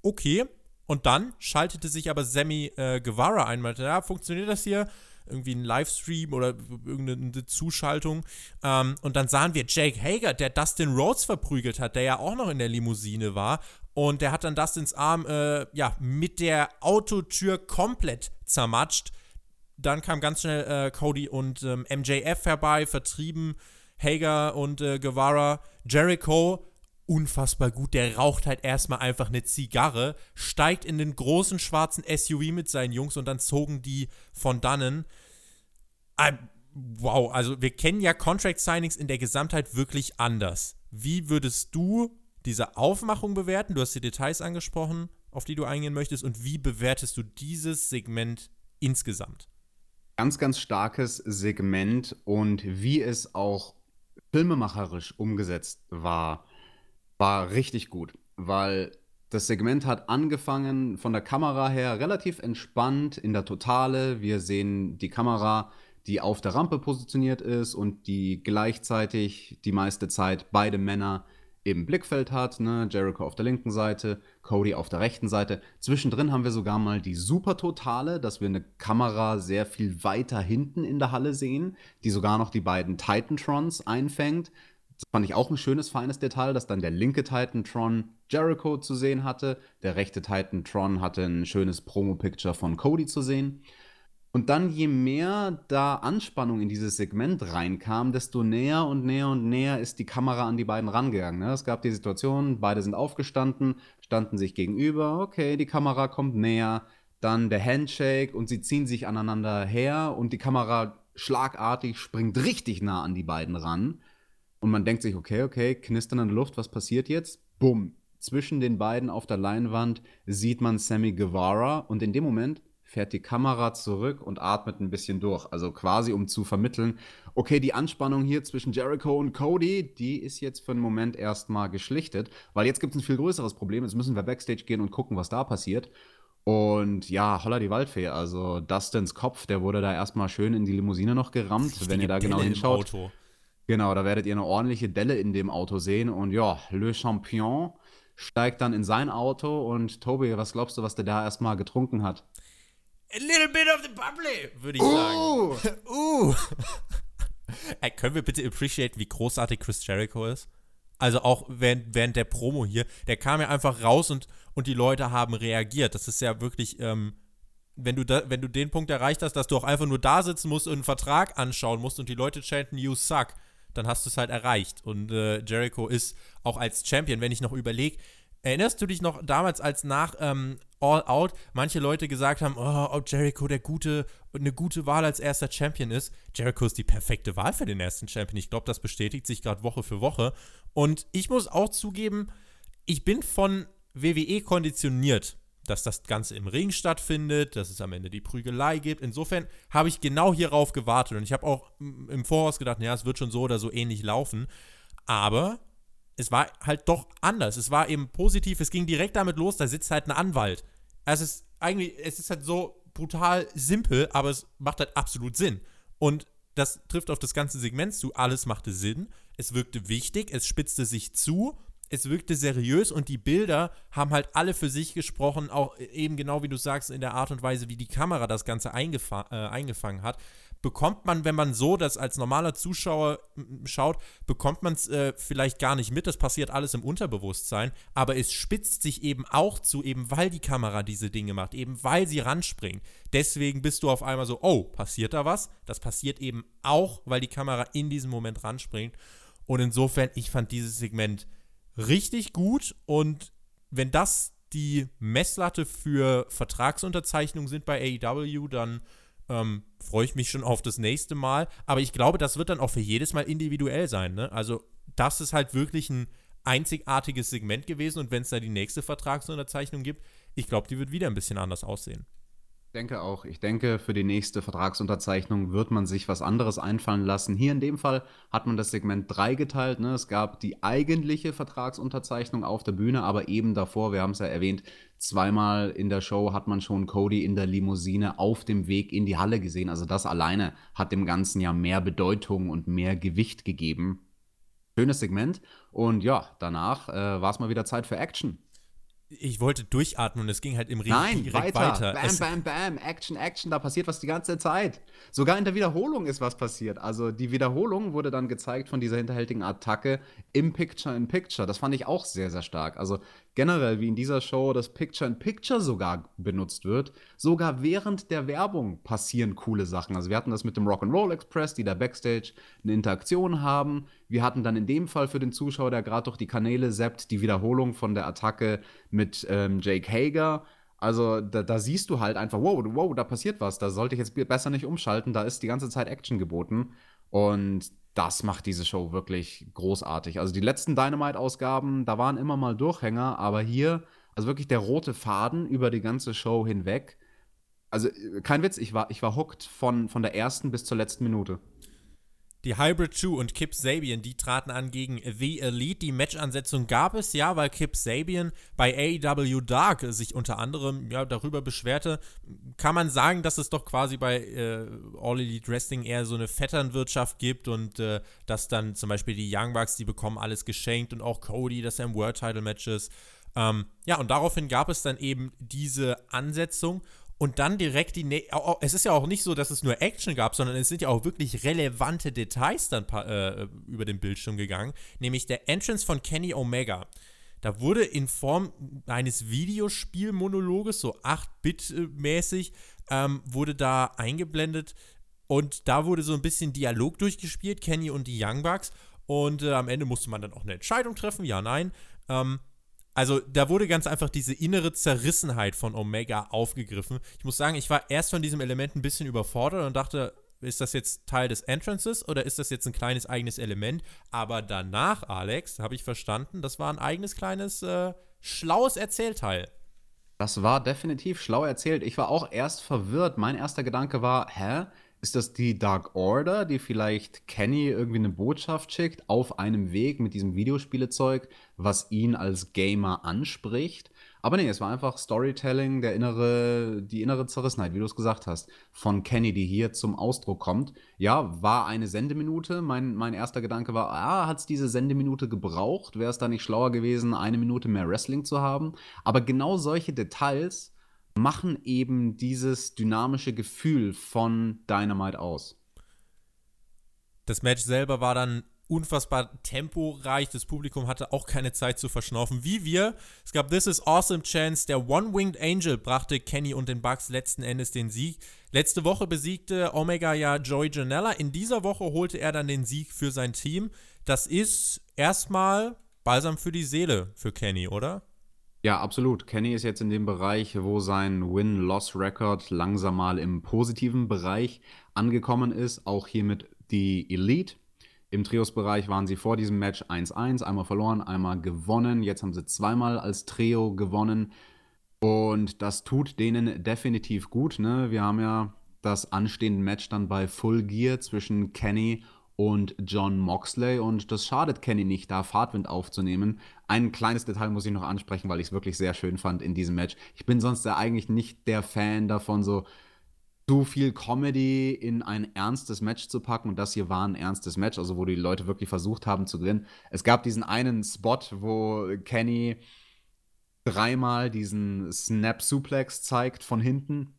okay. Und dann schaltete sich aber Sammy äh, Guevara ein, meinte, ja, funktioniert das hier? Irgendwie ein Livestream oder irgendeine Zuschaltung. Ähm, und dann sahen wir Jake Hager, der Dustin Rhodes verprügelt hat, der ja auch noch in der Limousine war. Und der hat dann Dustins Arm äh, ja, mit der Autotür komplett zermatscht. Dann kam ganz schnell äh, Cody und ähm, MJF herbei, vertrieben Hager und äh, Guevara. Jericho unfassbar gut. Der raucht halt erstmal einfach eine Zigarre, steigt in den großen schwarzen SUV mit seinen Jungs und dann zogen die von dannen. Wow, also wir kennen ja Contract Signings in der Gesamtheit wirklich anders. Wie würdest du diese Aufmachung bewerten? Du hast die Details angesprochen, auf die du eingehen möchtest. Und wie bewertest du dieses Segment insgesamt? Ganz, ganz starkes Segment und wie es auch filmemacherisch umgesetzt war war richtig gut, weil das Segment hat angefangen von der Kamera her relativ entspannt in der Totale. Wir sehen die Kamera, die auf der Rampe positioniert ist und die gleichzeitig die meiste Zeit beide Männer im Blickfeld hat. Ne? Jericho auf der linken Seite, Cody auf der rechten Seite. Zwischendrin haben wir sogar mal die Super-Totale, dass wir eine Kamera sehr viel weiter hinten in der Halle sehen, die sogar noch die beiden Titantrons einfängt. Das fand ich auch ein schönes, feines Detail, dass dann der linke Titantron Jericho zu sehen hatte. Der rechte Titantron hatte ein schönes Promo-Picture von Cody zu sehen. Und dann, je mehr da Anspannung in dieses Segment reinkam, desto näher und näher und näher ist die Kamera an die beiden rangegangen. Ne? Es gab die Situation, beide sind aufgestanden, standen sich gegenüber, okay, die Kamera kommt näher, dann der Handshake und sie ziehen sich aneinander her und die Kamera schlagartig springt richtig nah an die beiden ran. Und man denkt sich, okay, okay, knistern in der Luft, was passiert jetzt? Bumm. Zwischen den beiden auf der Leinwand sieht man Sammy Guevara und in dem Moment fährt die Kamera zurück und atmet ein bisschen durch. Also quasi, um zu vermitteln, okay, die Anspannung hier zwischen Jericho und Cody, die ist jetzt für einen Moment erstmal geschlichtet, weil jetzt gibt es ein viel größeres Problem. Jetzt müssen wir Backstage gehen und gucken, was da passiert. Und ja, holla die Waldfee. Also Dustins Kopf, der wurde da erstmal schön in die Limousine noch gerammt, Richtige [LAUGHS] wenn ihr da genau hinschaut. Auto. Genau, da werdet ihr eine ordentliche Delle in dem Auto sehen. Und ja, Le Champion steigt dann in sein Auto. Und Tobi, was glaubst du, was der da erstmal getrunken hat? A little bit of the bubbly, würde ich uh. sagen. [LAUGHS] uh. [LAUGHS] Ey, können wir bitte appreciate, wie großartig Chris Jericho ist? Also auch während, während der Promo hier, der kam ja einfach raus und, und die Leute haben reagiert. Das ist ja wirklich, ähm, wenn, du da, wenn du den Punkt erreicht hast, dass du auch einfach nur da sitzen musst und einen Vertrag anschauen musst und die Leute chanten, you suck, dann hast du es halt erreicht. Und äh, Jericho ist auch als Champion, wenn ich noch überlege, Erinnerst du dich noch damals, als nach ähm, All Out manche Leute gesagt haben, oh, ob Jericho der gute, eine gute Wahl als erster Champion ist? Jericho ist die perfekte Wahl für den ersten Champion. Ich glaube, das bestätigt sich gerade Woche für Woche. Und ich muss auch zugeben, ich bin von WWE konditioniert dass das Ganze im Ring stattfindet, dass es am Ende die Prügelei gibt. Insofern habe ich genau hierauf gewartet und ich habe auch im Voraus gedacht, ja, es wird schon so oder so ähnlich laufen. Aber es war halt doch anders. Es war eben positiv, es ging direkt damit los, da sitzt halt ein Anwalt. Es ist eigentlich, es ist halt so brutal simpel, aber es macht halt absolut Sinn. Und das trifft auf das ganze Segment zu. Alles machte Sinn. Es wirkte wichtig, es spitzte sich zu es wirkte seriös und die Bilder haben halt alle für sich gesprochen, auch eben genau wie du sagst, in der Art und Weise, wie die Kamera das Ganze eingef äh, eingefangen hat. Bekommt man, wenn man so das als normaler Zuschauer schaut, bekommt man es äh, vielleicht gar nicht mit. Das passiert alles im Unterbewusstsein, aber es spitzt sich eben auch zu, eben weil die Kamera diese Dinge macht, eben weil sie ranspringt. Deswegen bist du auf einmal so, oh, passiert da was? Das passiert eben auch, weil die Kamera in diesem Moment ranspringt. Und insofern, ich fand dieses Segment richtig gut und wenn das die Messlatte für Vertragsunterzeichnung sind bei AEW, dann ähm, freue ich mich schon auf das nächste Mal. Aber ich glaube, das wird dann auch für jedes Mal individuell sein. Ne? Also, das ist halt wirklich ein einzigartiges Segment gewesen. Und wenn es da die nächste Vertragsunterzeichnung gibt, ich glaube, die wird wieder ein bisschen anders aussehen denke auch. Ich denke, für die nächste Vertragsunterzeichnung wird man sich was anderes einfallen lassen. Hier in dem Fall hat man das Segment 3 geteilt. Ne? Es gab die eigentliche Vertragsunterzeichnung auf der Bühne, aber eben davor, wir haben es ja erwähnt, zweimal in der Show hat man schon Cody in der Limousine auf dem Weg in die Halle gesehen. Also das alleine hat dem Ganzen ja mehr Bedeutung und mehr Gewicht gegeben. Schönes Segment. Und ja, danach äh, war es mal wieder Zeit für Action ich wollte durchatmen und es ging halt im Ring Nein, direkt weiter. weiter. Bam, bam, bam, Action, Action, da passiert was die ganze Zeit. Sogar in der Wiederholung ist was passiert. Also die Wiederholung wurde dann gezeigt von dieser hinterhältigen Attacke im Picture-in-Picture. Das fand ich auch sehr, sehr stark. Also generell, wie in dieser Show das Picture-in-Picture sogar benutzt wird. Sogar während der Werbung passieren coole Sachen. Also wir hatten das mit dem Rock'n'Roll Express, die da Backstage eine Interaktion haben. Wir hatten dann in dem Fall für den Zuschauer, der gerade durch die Kanäle seppt, die Wiederholung von der Attacke mit ähm, Jake Hager. Also da, da, siehst du halt einfach, wow, wow, da passiert was, da sollte ich jetzt besser nicht umschalten, da ist die ganze Zeit Action geboten. Und das macht diese Show wirklich großartig. Also die letzten Dynamite-Ausgaben, da waren immer mal Durchhänger, aber hier, also wirklich der rote Faden über die ganze Show hinweg. Also kein Witz, ich war, ich war hooked von, von der ersten bis zur letzten Minute. Die Hybrid 2 und Kip Sabian, die traten an gegen The Elite. Die Matchansetzung gab es ja, weil Kip Sabian bei AEW Dark sich unter anderem ja, darüber beschwerte. Kann man sagen, dass es doch quasi bei äh, All Elite Wrestling eher so eine Vetternwirtschaft gibt und äh, dass dann zum Beispiel die Young Bucks, die bekommen alles geschenkt und auch Cody, dass er im World Title Match ist. Ähm, ja, und daraufhin gab es dann eben diese Ansetzung und dann direkt die. Ne es ist ja auch nicht so, dass es nur Action gab, sondern es sind ja auch wirklich relevante Details dann äh, über den Bildschirm gegangen. Nämlich der Entrance von Kenny Omega. Da wurde in Form eines Videospielmonologes, so 8-Bit-mäßig, ähm, wurde da eingeblendet. Und da wurde so ein bisschen Dialog durchgespielt, Kenny und die Young Bucks. Und äh, am Ende musste man dann auch eine Entscheidung treffen, ja, nein. Ähm, also da wurde ganz einfach diese innere Zerrissenheit von Omega aufgegriffen. Ich muss sagen, ich war erst von diesem Element ein bisschen überfordert und dachte, ist das jetzt Teil des Entrances oder ist das jetzt ein kleines eigenes Element? Aber danach, Alex, habe ich verstanden, das war ein eigenes kleines, äh, schlaues Erzählteil. Das war definitiv schlau erzählt. Ich war auch erst verwirrt. Mein erster Gedanke war, hä? Ist das die Dark Order, die vielleicht Kenny irgendwie eine Botschaft schickt auf einem Weg mit diesem Videospielezeug, was ihn als Gamer anspricht? Aber nee, es war einfach Storytelling, der innere, die innere Zerrissenheit, wie du es gesagt hast, von Kenny, die hier zum Ausdruck kommt. Ja, war eine Sendeminute. Mein, mein erster Gedanke war, ah, hat es diese Sendeminute gebraucht? Wäre es da nicht schlauer gewesen, eine Minute mehr Wrestling zu haben? Aber genau solche Details machen eben dieses dynamische Gefühl von Dynamite aus. Das Match selber war dann unfassbar temporeich. Das Publikum hatte auch keine Zeit zu verschnaufen. Wie wir. Es gab This is Awesome Chance. Der One-Winged Angel brachte Kenny und den Bucks letzten Endes den Sieg. Letzte Woche besiegte Omega ja Joey Janella. In dieser Woche holte er dann den Sieg für sein Team. Das ist erstmal balsam für die Seele für Kenny, oder? Ja, absolut. Kenny ist jetzt in dem Bereich, wo sein Win-Loss-Record langsam mal im positiven Bereich angekommen ist. Auch hiermit die Elite. Im Trios-Bereich waren sie vor diesem Match 1-1, einmal verloren, einmal gewonnen. Jetzt haben sie zweimal als Trio gewonnen. Und das tut denen definitiv gut. Ne? Wir haben ja das anstehende Match dann bei Full Gear zwischen Kenny und und John Moxley und das schadet Kenny nicht, da Fahrtwind aufzunehmen. Ein kleines Detail muss ich noch ansprechen, weil ich es wirklich sehr schön fand in diesem Match. Ich bin sonst ja eigentlich nicht der Fan davon, so zu viel Comedy in ein ernstes Match zu packen und das hier war ein ernstes Match, also wo die Leute wirklich versucht haben zu gewinnen. Es gab diesen einen Spot, wo Kenny dreimal diesen Snap Suplex zeigt von hinten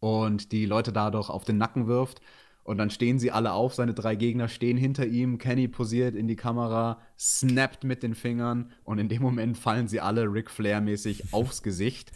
und die Leute dadurch auf den Nacken wirft und dann stehen sie alle auf, seine drei Gegner stehen hinter ihm, Kenny posiert in die Kamera, snappt mit den Fingern und in dem Moment fallen sie alle Ric Flair-mäßig [LAUGHS] aufs Gesicht.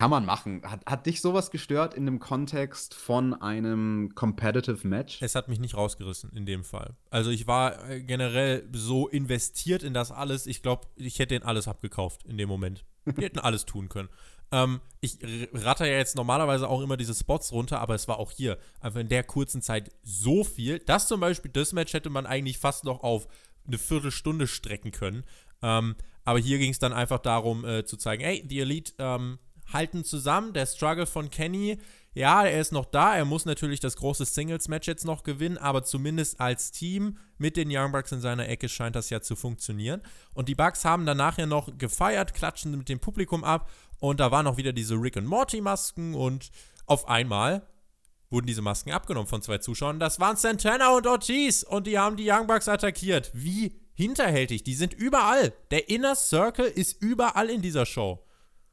Kann man machen. Hat, hat dich sowas gestört in dem Kontext von einem Competitive Match? Es hat mich nicht rausgerissen in dem Fall. Also ich war äh, generell so investiert in das alles. Ich glaube, ich hätte den alles abgekauft in dem Moment. Die hätten alles tun können. Ähm, ich ratter ja jetzt normalerweise auch immer diese Spots runter, aber es war auch hier einfach in der kurzen Zeit so viel. Das zum Beispiel, das Match hätte man eigentlich fast noch auf eine Viertelstunde strecken können. Ähm, aber hier ging es dann einfach darum äh, zu zeigen, ey, die Elite ähm, halten zusammen. Der Struggle von Kenny, ja, er ist noch da. Er muss natürlich das große Singles-Match jetzt noch gewinnen, aber zumindest als Team mit den Young Bucks in seiner Ecke scheint das ja zu funktionieren. Und die Bucks haben danach ja noch gefeiert, klatschen mit dem Publikum ab und da waren auch wieder diese Rick und Morty Masken und auf einmal wurden diese Masken abgenommen von zwei Zuschauern. Das waren Santana und Ortiz und die haben die Young Bucks attackiert. Wie hinterhältig, die sind überall. Der Inner Circle ist überall in dieser Show.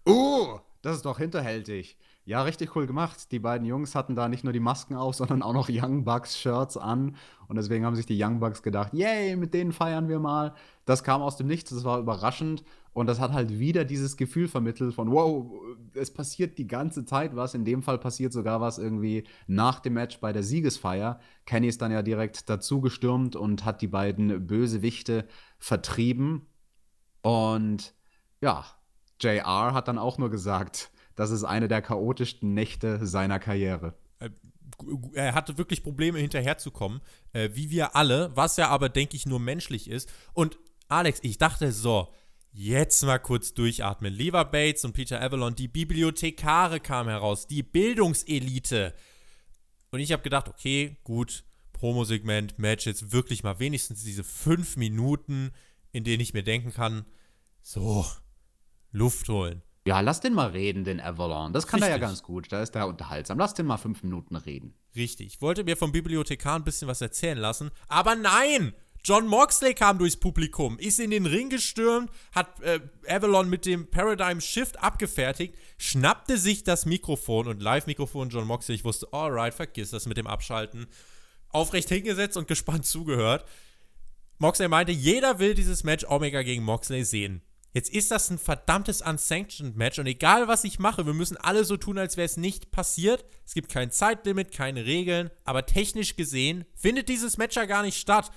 Oh, das ist doch hinterhältig. Ja, richtig cool gemacht. Die beiden Jungs hatten da nicht nur die Masken auf, sondern auch noch Young Bucks Shirts an. Und deswegen haben sich die Young Bucks gedacht, yay, mit denen feiern wir mal. Das kam aus dem Nichts, das war überraschend. Und das hat halt wieder dieses Gefühl vermittelt von, wow, es passiert die ganze Zeit was. In dem Fall passiert sogar was irgendwie nach dem Match bei der Siegesfeier. Kenny ist dann ja direkt dazu gestürmt und hat die beiden Bösewichte vertrieben. Und ja, JR hat dann auch nur gesagt, das ist eine der chaotischsten Nächte seiner Karriere. Äh, er hatte wirklich Probleme hinterherzukommen, äh, wie wir alle, was ja aber, denke ich, nur menschlich ist. Und Alex, ich dachte so, Jetzt mal kurz durchatmen. Lever Bates und Peter Avalon, die Bibliothekare kamen heraus, die Bildungselite. Und ich habe gedacht, okay, gut, Promo-Segment, Match, jetzt wirklich mal wenigstens diese fünf Minuten, in denen ich mir denken kann, so, Luft holen. Ja, lass den mal reden, den Avalon. Das kann Richtig. er ja ganz gut. Da ist er unterhaltsam. Lass den mal fünf Minuten reden. Richtig. Ich wollte mir vom Bibliothekar ein bisschen was erzählen lassen. Aber nein! John Moxley kam durchs Publikum, ist in den Ring gestürmt, hat äh, Avalon mit dem Paradigm Shift abgefertigt, schnappte sich das Mikrofon und Live-Mikrofon John Moxley. Ich wusste, alright, vergiss das mit dem Abschalten. Aufrecht hingesetzt und gespannt zugehört. Moxley meinte, jeder will dieses Match Omega gegen Moxley sehen. Jetzt ist das ein verdammtes Unsanctioned Match und egal was ich mache, wir müssen alle so tun, als wäre es nicht passiert. Es gibt kein Zeitlimit, keine Regeln, aber technisch gesehen findet dieses Match ja gar nicht statt.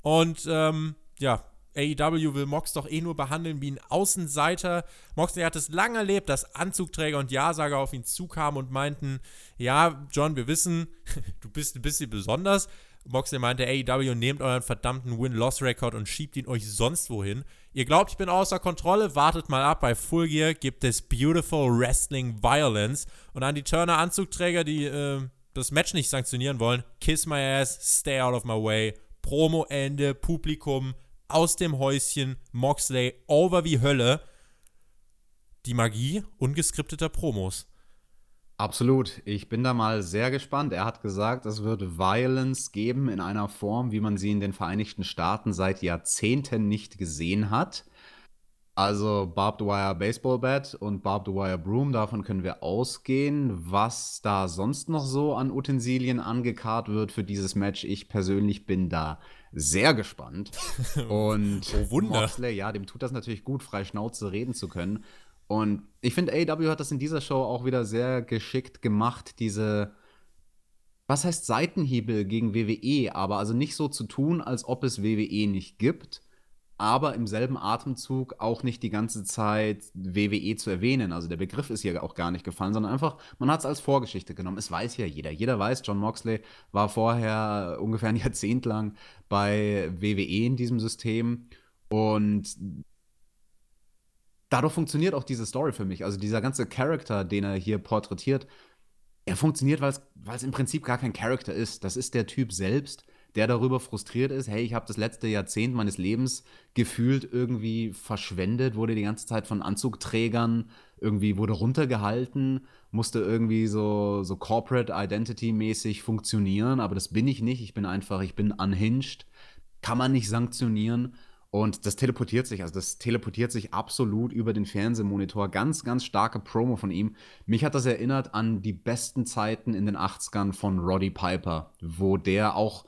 Und ähm, ja, AEW will Mox doch eh nur behandeln wie ein Außenseiter. Moxley hat es lange erlebt, dass Anzugträger und Ja-Sager auf ihn zukamen und meinten, ja, John, wir wissen, [LAUGHS] du bist ein bisschen besonders. Moxley meinte, AEW, nehmt euren verdammten Win-Loss-Record und schiebt ihn euch sonst wohin. Ihr glaubt, ich bin außer Kontrolle? Wartet mal ab. Bei Full Gear gibt es Beautiful Wrestling Violence. Und an die Turner Anzugträger, die äh, das Match nicht sanktionieren wollen, kiss my ass, stay out of my way Promo-Ende, Publikum aus dem Häuschen, Moxley over wie Hölle. Die Magie ungeskripteter Promos. Absolut. Ich bin da mal sehr gespannt. Er hat gesagt, es wird Violence geben in einer Form, wie man sie in den Vereinigten Staaten seit Jahrzehnten nicht gesehen hat. Also Barbed Wire Baseball Bat und Barbed Wire Broom, davon können wir ausgehen. Was da sonst noch so an Utensilien angekarrt wird für dieses Match, ich persönlich bin da sehr gespannt. [LAUGHS] Und oh Wunder. Moxley, ja, dem tut das natürlich gut, frei Schnauze reden zu können. Und ich finde, AW hat das in dieser Show auch wieder sehr geschickt gemacht, diese, was heißt Seitenhiebe gegen WWE, aber also nicht so zu tun, als ob es WWE nicht gibt aber im selben Atemzug auch nicht die ganze Zeit WWE zu erwähnen. Also der Begriff ist hier auch gar nicht gefallen, sondern einfach, man hat es als Vorgeschichte genommen. Es weiß ja jeder. Jeder weiß, John Moxley war vorher ungefähr ein [LAUGHS] Jahrzehnt lang bei WWE in diesem System und dadurch funktioniert auch diese Story für mich. Also dieser ganze Charakter, den er hier porträtiert, er funktioniert, weil es im Prinzip gar kein Charakter ist. Das ist der Typ selbst der darüber frustriert ist, hey, ich habe das letzte Jahrzehnt meines Lebens gefühlt irgendwie verschwendet, wurde die ganze Zeit von Anzugträgern irgendwie wurde runtergehalten, musste irgendwie so, so Corporate Identity-mäßig funktionieren, aber das bin ich nicht. Ich bin einfach, ich bin unhinged, kann man nicht sanktionieren. Und das teleportiert sich, also das teleportiert sich absolut über den Fernsehmonitor. Ganz, ganz starke Promo von ihm. Mich hat das erinnert an die besten Zeiten in den 80ern von Roddy Piper, wo der auch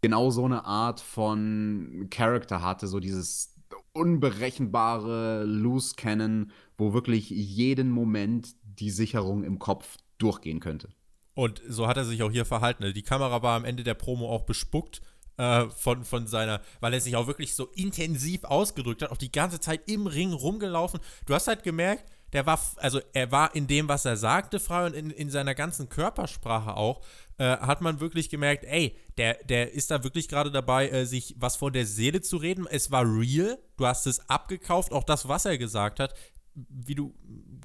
genau so eine Art von Charakter hatte, so dieses unberechenbare Loose Cannon, wo wirklich jeden Moment die Sicherung im Kopf durchgehen könnte. Und so hat er sich auch hier verhalten. Die Kamera war am Ende der Promo auch bespuckt. Äh, von, von seiner, weil er sich auch wirklich so intensiv ausgedrückt hat, auch die ganze Zeit im Ring rumgelaufen. Du hast halt gemerkt, der war, also er war in dem, was er sagte, frei und in, in seiner ganzen Körpersprache auch, äh, hat man wirklich gemerkt, ey, der, der ist da wirklich gerade dabei, äh, sich was vor der Seele zu reden. Es war real, du hast es abgekauft, auch das, was er gesagt hat, wie du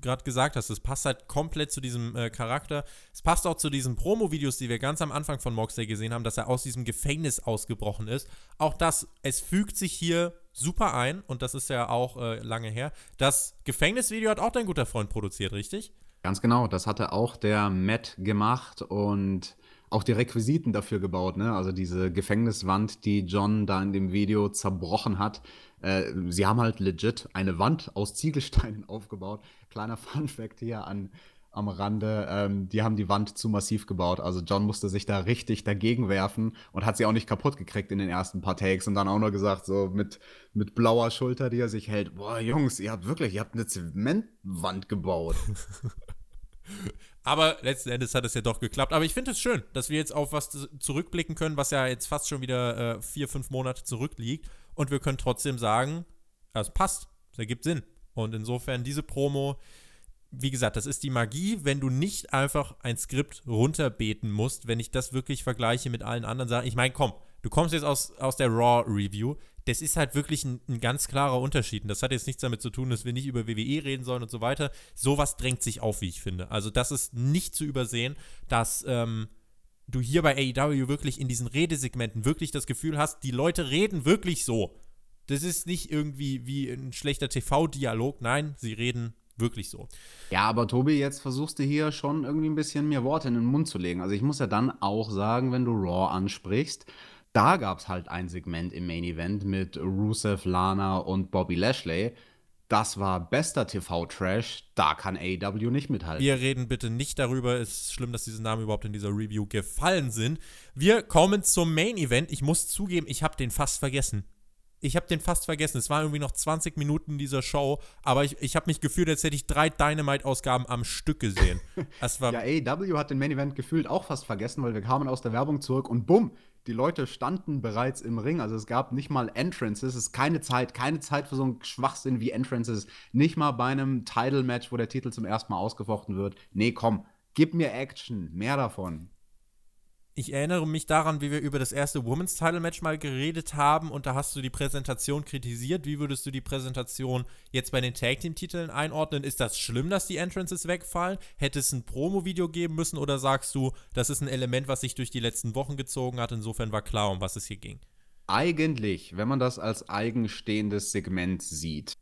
gerade gesagt hast, es passt halt komplett zu diesem äh, Charakter. Es passt auch zu diesen Promo-Videos, die wir ganz am Anfang von Moxley gesehen haben, dass er aus diesem Gefängnis ausgebrochen ist. Auch das, es fügt sich hier super ein und das ist ja auch äh, lange her. Das Gefängnisvideo hat auch dein guter Freund produziert, richtig? Ganz genau, das hatte auch der Matt gemacht und auch die Requisiten dafür gebaut, ne? Also diese Gefängniswand, die John da in dem Video zerbrochen hat. Äh, sie haben halt legit eine Wand aus Ziegelsteinen [LAUGHS] aufgebaut. Kleiner Fun-Fact hier an, am Rande. Ähm, die haben die Wand zu massiv gebaut. Also John musste sich da richtig dagegen werfen und hat sie auch nicht kaputt gekriegt in den ersten paar Takes und dann auch nur gesagt, so mit, mit blauer Schulter, die er sich hält: Boah, Jungs, ihr habt wirklich, ihr habt eine Zementwand gebaut. [LAUGHS] Aber letzten Endes hat es ja doch geklappt. Aber ich finde es schön, dass wir jetzt auf was zurückblicken können, was ja jetzt fast schon wieder äh, vier, fünf Monate zurückliegt. Und wir können trotzdem sagen, es passt, es ergibt Sinn. Und insofern diese Promo, wie gesagt, das ist die Magie, wenn du nicht einfach ein Skript runterbeten musst, wenn ich das wirklich vergleiche mit allen anderen Sachen. Ich meine, komm, du kommst jetzt aus, aus der Raw-Review das ist halt wirklich ein, ein, ganz klarer Unterschied. Und das hat jetzt nichts damit zu tun, dass wir nicht über WWE reden sollen und so weiter. Sowas drängt sich auf, wie ich finde. Also, das ist nicht zu übersehen, dass ähm, du hier bei AEW wirklich in diesen Redesegmenten wirklich das Gefühl hast, die Leute reden wirklich so. Das ist nicht irgendwie wie ein schlechter TV-Dialog. Nein, sie reden wirklich so. Ja, aber Tobi, jetzt versuchst du hier schon irgendwie ein bisschen mir Worte in den Mund zu legen. Also ich muss ja dann auch sagen, wenn du Raw ansprichst, da gab es halt ein Segment im Main Event mit Rusev, Lana und Bobby Lashley. Das war bester TV-Trash, da kann AEW nicht mithalten. Wir reden bitte nicht darüber, es ist schlimm, dass diese Namen überhaupt in dieser Review gefallen sind. Wir kommen zum Main Event. Ich muss zugeben, ich habe den fast vergessen. Ich habe den fast vergessen. Es waren irgendwie noch 20 Minuten dieser Show, aber ich, ich habe mich gefühlt, als hätte ich drei Dynamite-Ausgaben am Stück gesehen. [LAUGHS] ja, AEW hat den Main Event gefühlt auch fast vergessen, weil wir kamen aus der Werbung zurück und bumm, die Leute standen bereits im Ring. Also es gab nicht mal Entrances. Es ist keine Zeit, keine Zeit für so einen Schwachsinn wie Entrances. Nicht mal bei einem Title-Match, wo der Titel zum ersten Mal ausgefochten wird. Nee, komm, gib mir Action, mehr davon ich erinnere mich daran, wie wir über das erste Women's Title Match mal geredet haben und da hast du die Präsentation kritisiert. Wie würdest du die Präsentation jetzt bei den Tag Team Titeln einordnen? Ist das schlimm, dass die Entrances wegfallen? Hätte es ein Promo-Video geben müssen oder sagst du, das ist ein Element, was sich durch die letzten Wochen gezogen hat? Insofern war klar, um was es hier ging. Eigentlich, wenn man das als eigenstehendes Segment sieht,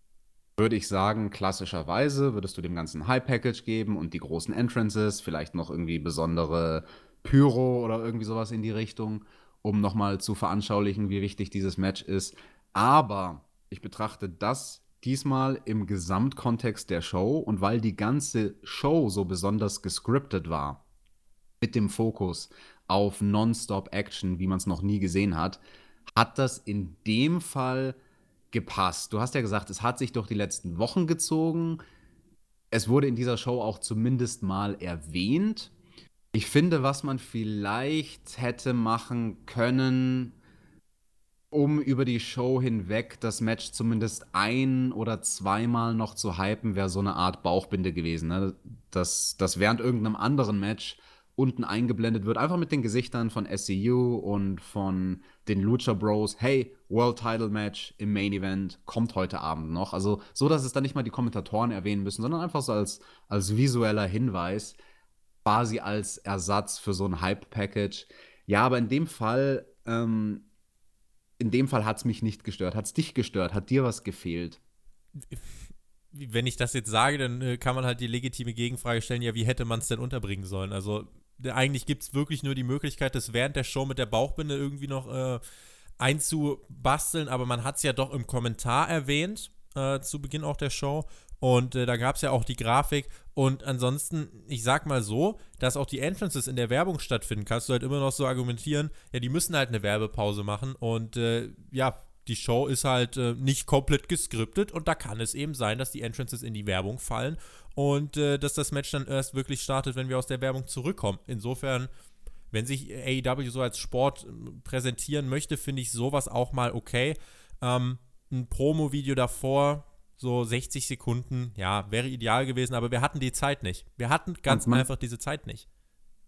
würde ich sagen, klassischerweise würdest du dem ganzen High Package geben und die großen Entrances, vielleicht noch irgendwie besondere Pyro oder irgendwie sowas in die Richtung, um nochmal zu veranschaulichen, wie wichtig dieses Match ist. Aber ich betrachte das diesmal im Gesamtkontext der Show und weil die ganze Show so besonders gescriptet war, mit dem Fokus auf Non-Stop-Action, wie man es noch nie gesehen hat, hat das in dem Fall gepasst. Du hast ja gesagt, es hat sich durch die letzten Wochen gezogen. Es wurde in dieser Show auch zumindest mal erwähnt. Ich finde, was man vielleicht hätte machen können, um über die Show hinweg das Match zumindest ein oder zweimal noch zu hypen, wäre so eine Art Bauchbinde gewesen. Ne? Dass, dass während irgendeinem anderen Match unten eingeblendet wird, einfach mit den Gesichtern von SCU und von den Lucha Bros. Hey, World Title Match im Main Event kommt heute Abend noch. Also so, dass es dann nicht mal die Kommentatoren erwähnen müssen, sondern einfach so als, als visueller Hinweis quasi als Ersatz für so ein Hype-Package. Ja, aber in dem Fall, ähm, in dem Fall hat es mich nicht gestört. Hat es dich gestört? Hat dir was gefehlt? Wenn ich das jetzt sage, dann äh, kann man halt die legitime Gegenfrage stellen, ja, wie hätte man es denn unterbringen sollen? Also eigentlich gibt es wirklich nur die Möglichkeit, das während der Show mit der Bauchbinde irgendwie noch äh, einzubasteln, aber man hat es ja doch im Kommentar erwähnt, äh, zu Beginn auch der Show. Und äh, da gab es ja auch die Grafik. Und ansonsten, ich sag mal so, dass auch die Entrances in der Werbung stattfinden, kannst du halt immer noch so argumentieren, ja, die müssen halt eine Werbepause machen. Und äh, ja, die Show ist halt äh, nicht komplett geskriptet und da kann es eben sein, dass die Entrances in die Werbung fallen und äh, dass das Match dann erst wirklich startet, wenn wir aus der Werbung zurückkommen. Insofern Wenn sich AEW so als Sport äh, präsentieren möchte, finde ich sowas auch mal okay. Ähm, ein Promo-Video davor, so 60 Sekunden, ja, wäre ideal gewesen, aber wir hatten die Zeit nicht. Wir hatten ganz man, einfach diese Zeit nicht.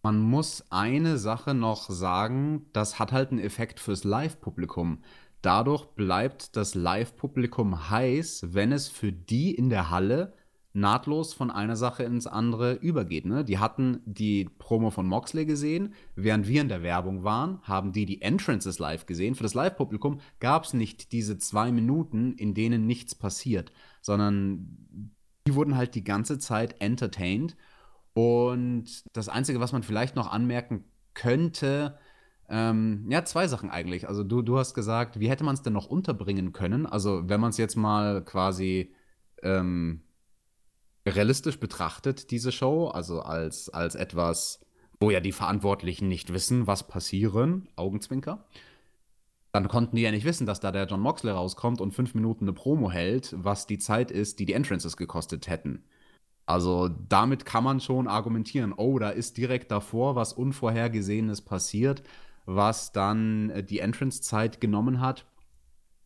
Man muss eine Sache noch sagen, das hat halt einen Effekt fürs Live-Publikum. Dadurch bleibt das Live-Publikum heiß, wenn es für die in der Halle nahtlos von einer Sache ins andere übergeht. Ne? Die hatten die Promo von Moxley gesehen, während wir in der Werbung waren, haben die die Entrances live gesehen. Für das Live-Publikum gab es nicht diese zwei Minuten, in denen nichts passiert, sondern die wurden halt die ganze Zeit entertained. Und das Einzige, was man vielleicht noch anmerken könnte, ähm, ja, zwei Sachen eigentlich. Also du, du hast gesagt, wie hätte man es denn noch unterbringen können? Also wenn man es jetzt mal quasi ähm, realistisch betrachtet, diese Show, also als, als etwas, wo ja die Verantwortlichen nicht wissen, was passieren, Augenzwinker, dann konnten die ja nicht wissen, dass da der John Moxley rauskommt und fünf Minuten eine Promo hält, was die Zeit ist, die die Entrances gekostet hätten. Also damit kann man schon argumentieren, oh, da ist direkt davor was Unvorhergesehenes passiert, was dann äh, die Entrance-Zeit genommen hat.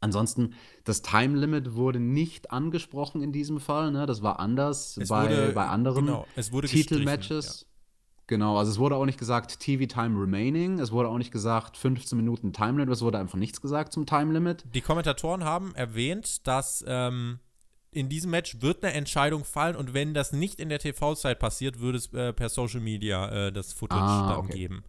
Ansonsten, das Time Limit wurde nicht angesprochen in diesem Fall. Ne? Das war anders bei, wurde, bei anderen genau, Titelmatches. Ja. Genau, also es wurde auch nicht gesagt TV Time Remaining, es wurde auch nicht gesagt 15 Minuten Time Limit, es wurde einfach nichts gesagt zum Time Limit. Die Kommentatoren haben erwähnt, dass ähm, in diesem Match wird eine Entscheidung fallen und wenn das nicht in der TV-Zeit passiert, würde es äh, per Social Media äh, das Footage ah, dann okay. geben.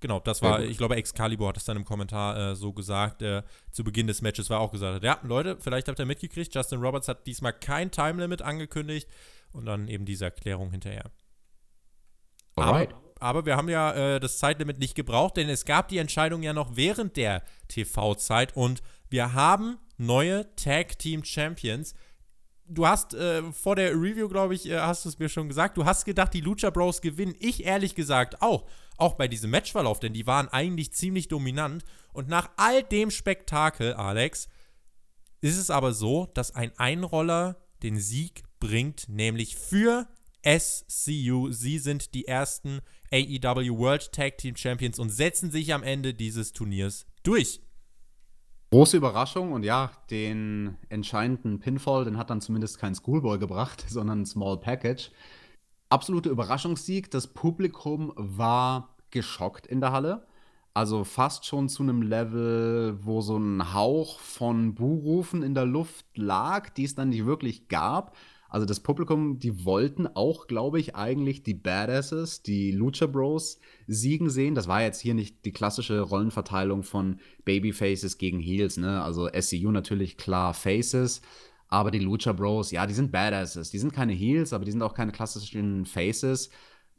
Genau, das war, ich glaube, Excalibur hat es dann im Kommentar äh, so gesagt, äh, zu Beginn des Matches war auch gesagt, ja, Leute, vielleicht habt ihr mitgekriegt, Justin Roberts hat diesmal kein Time Limit angekündigt und dann eben diese Erklärung hinterher. Alright. Aber, aber wir haben ja äh, das Zeitlimit nicht gebraucht, denn es gab die Entscheidung ja noch während der TV-Zeit und wir haben neue Tag Team Champions du hast äh, vor der Review, glaube ich, äh, hast du es mir schon gesagt, du hast gedacht, die Lucha Bros gewinnen. Ich ehrlich gesagt auch. Auch bei diesem Matchverlauf, denn die waren eigentlich ziemlich dominant. Und nach all dem Spektakel, Alex, ist es aber so, dass ein Einroller den Sieg bringt, nämlich für SCU. Sie sind die ersten AEW World Tag Team Champions und setzen sich am Ende dieses Turniers durch. Große Überraschung und ja, den entscheidenden Pinfall, den hat dann zumindest kein Schoolboy gebracht, [LAUGHS] sondern ein Small Package. Absolute Überraschungssieg. Das Publikum war geschockt in der Halle. Also fast schon zu einem Level, wo so ein Hauch von Buhrufen in der Luft lag, die es dann nicht wirklich gab. Also das Publikum, die wollten auch, glaube ich, eigentlich die Badasses, die Lucha Bros siegen sehen. Das war jetzt hier nicht die klassische Rollenverteilung von Babyfaces gegen Heels, ne? Also SCU natürlich klar Faces, aber die Lucha Bros, ja, die sind Badasses. Die sind keine Heels, aber die sind auch keine klassischen Faces.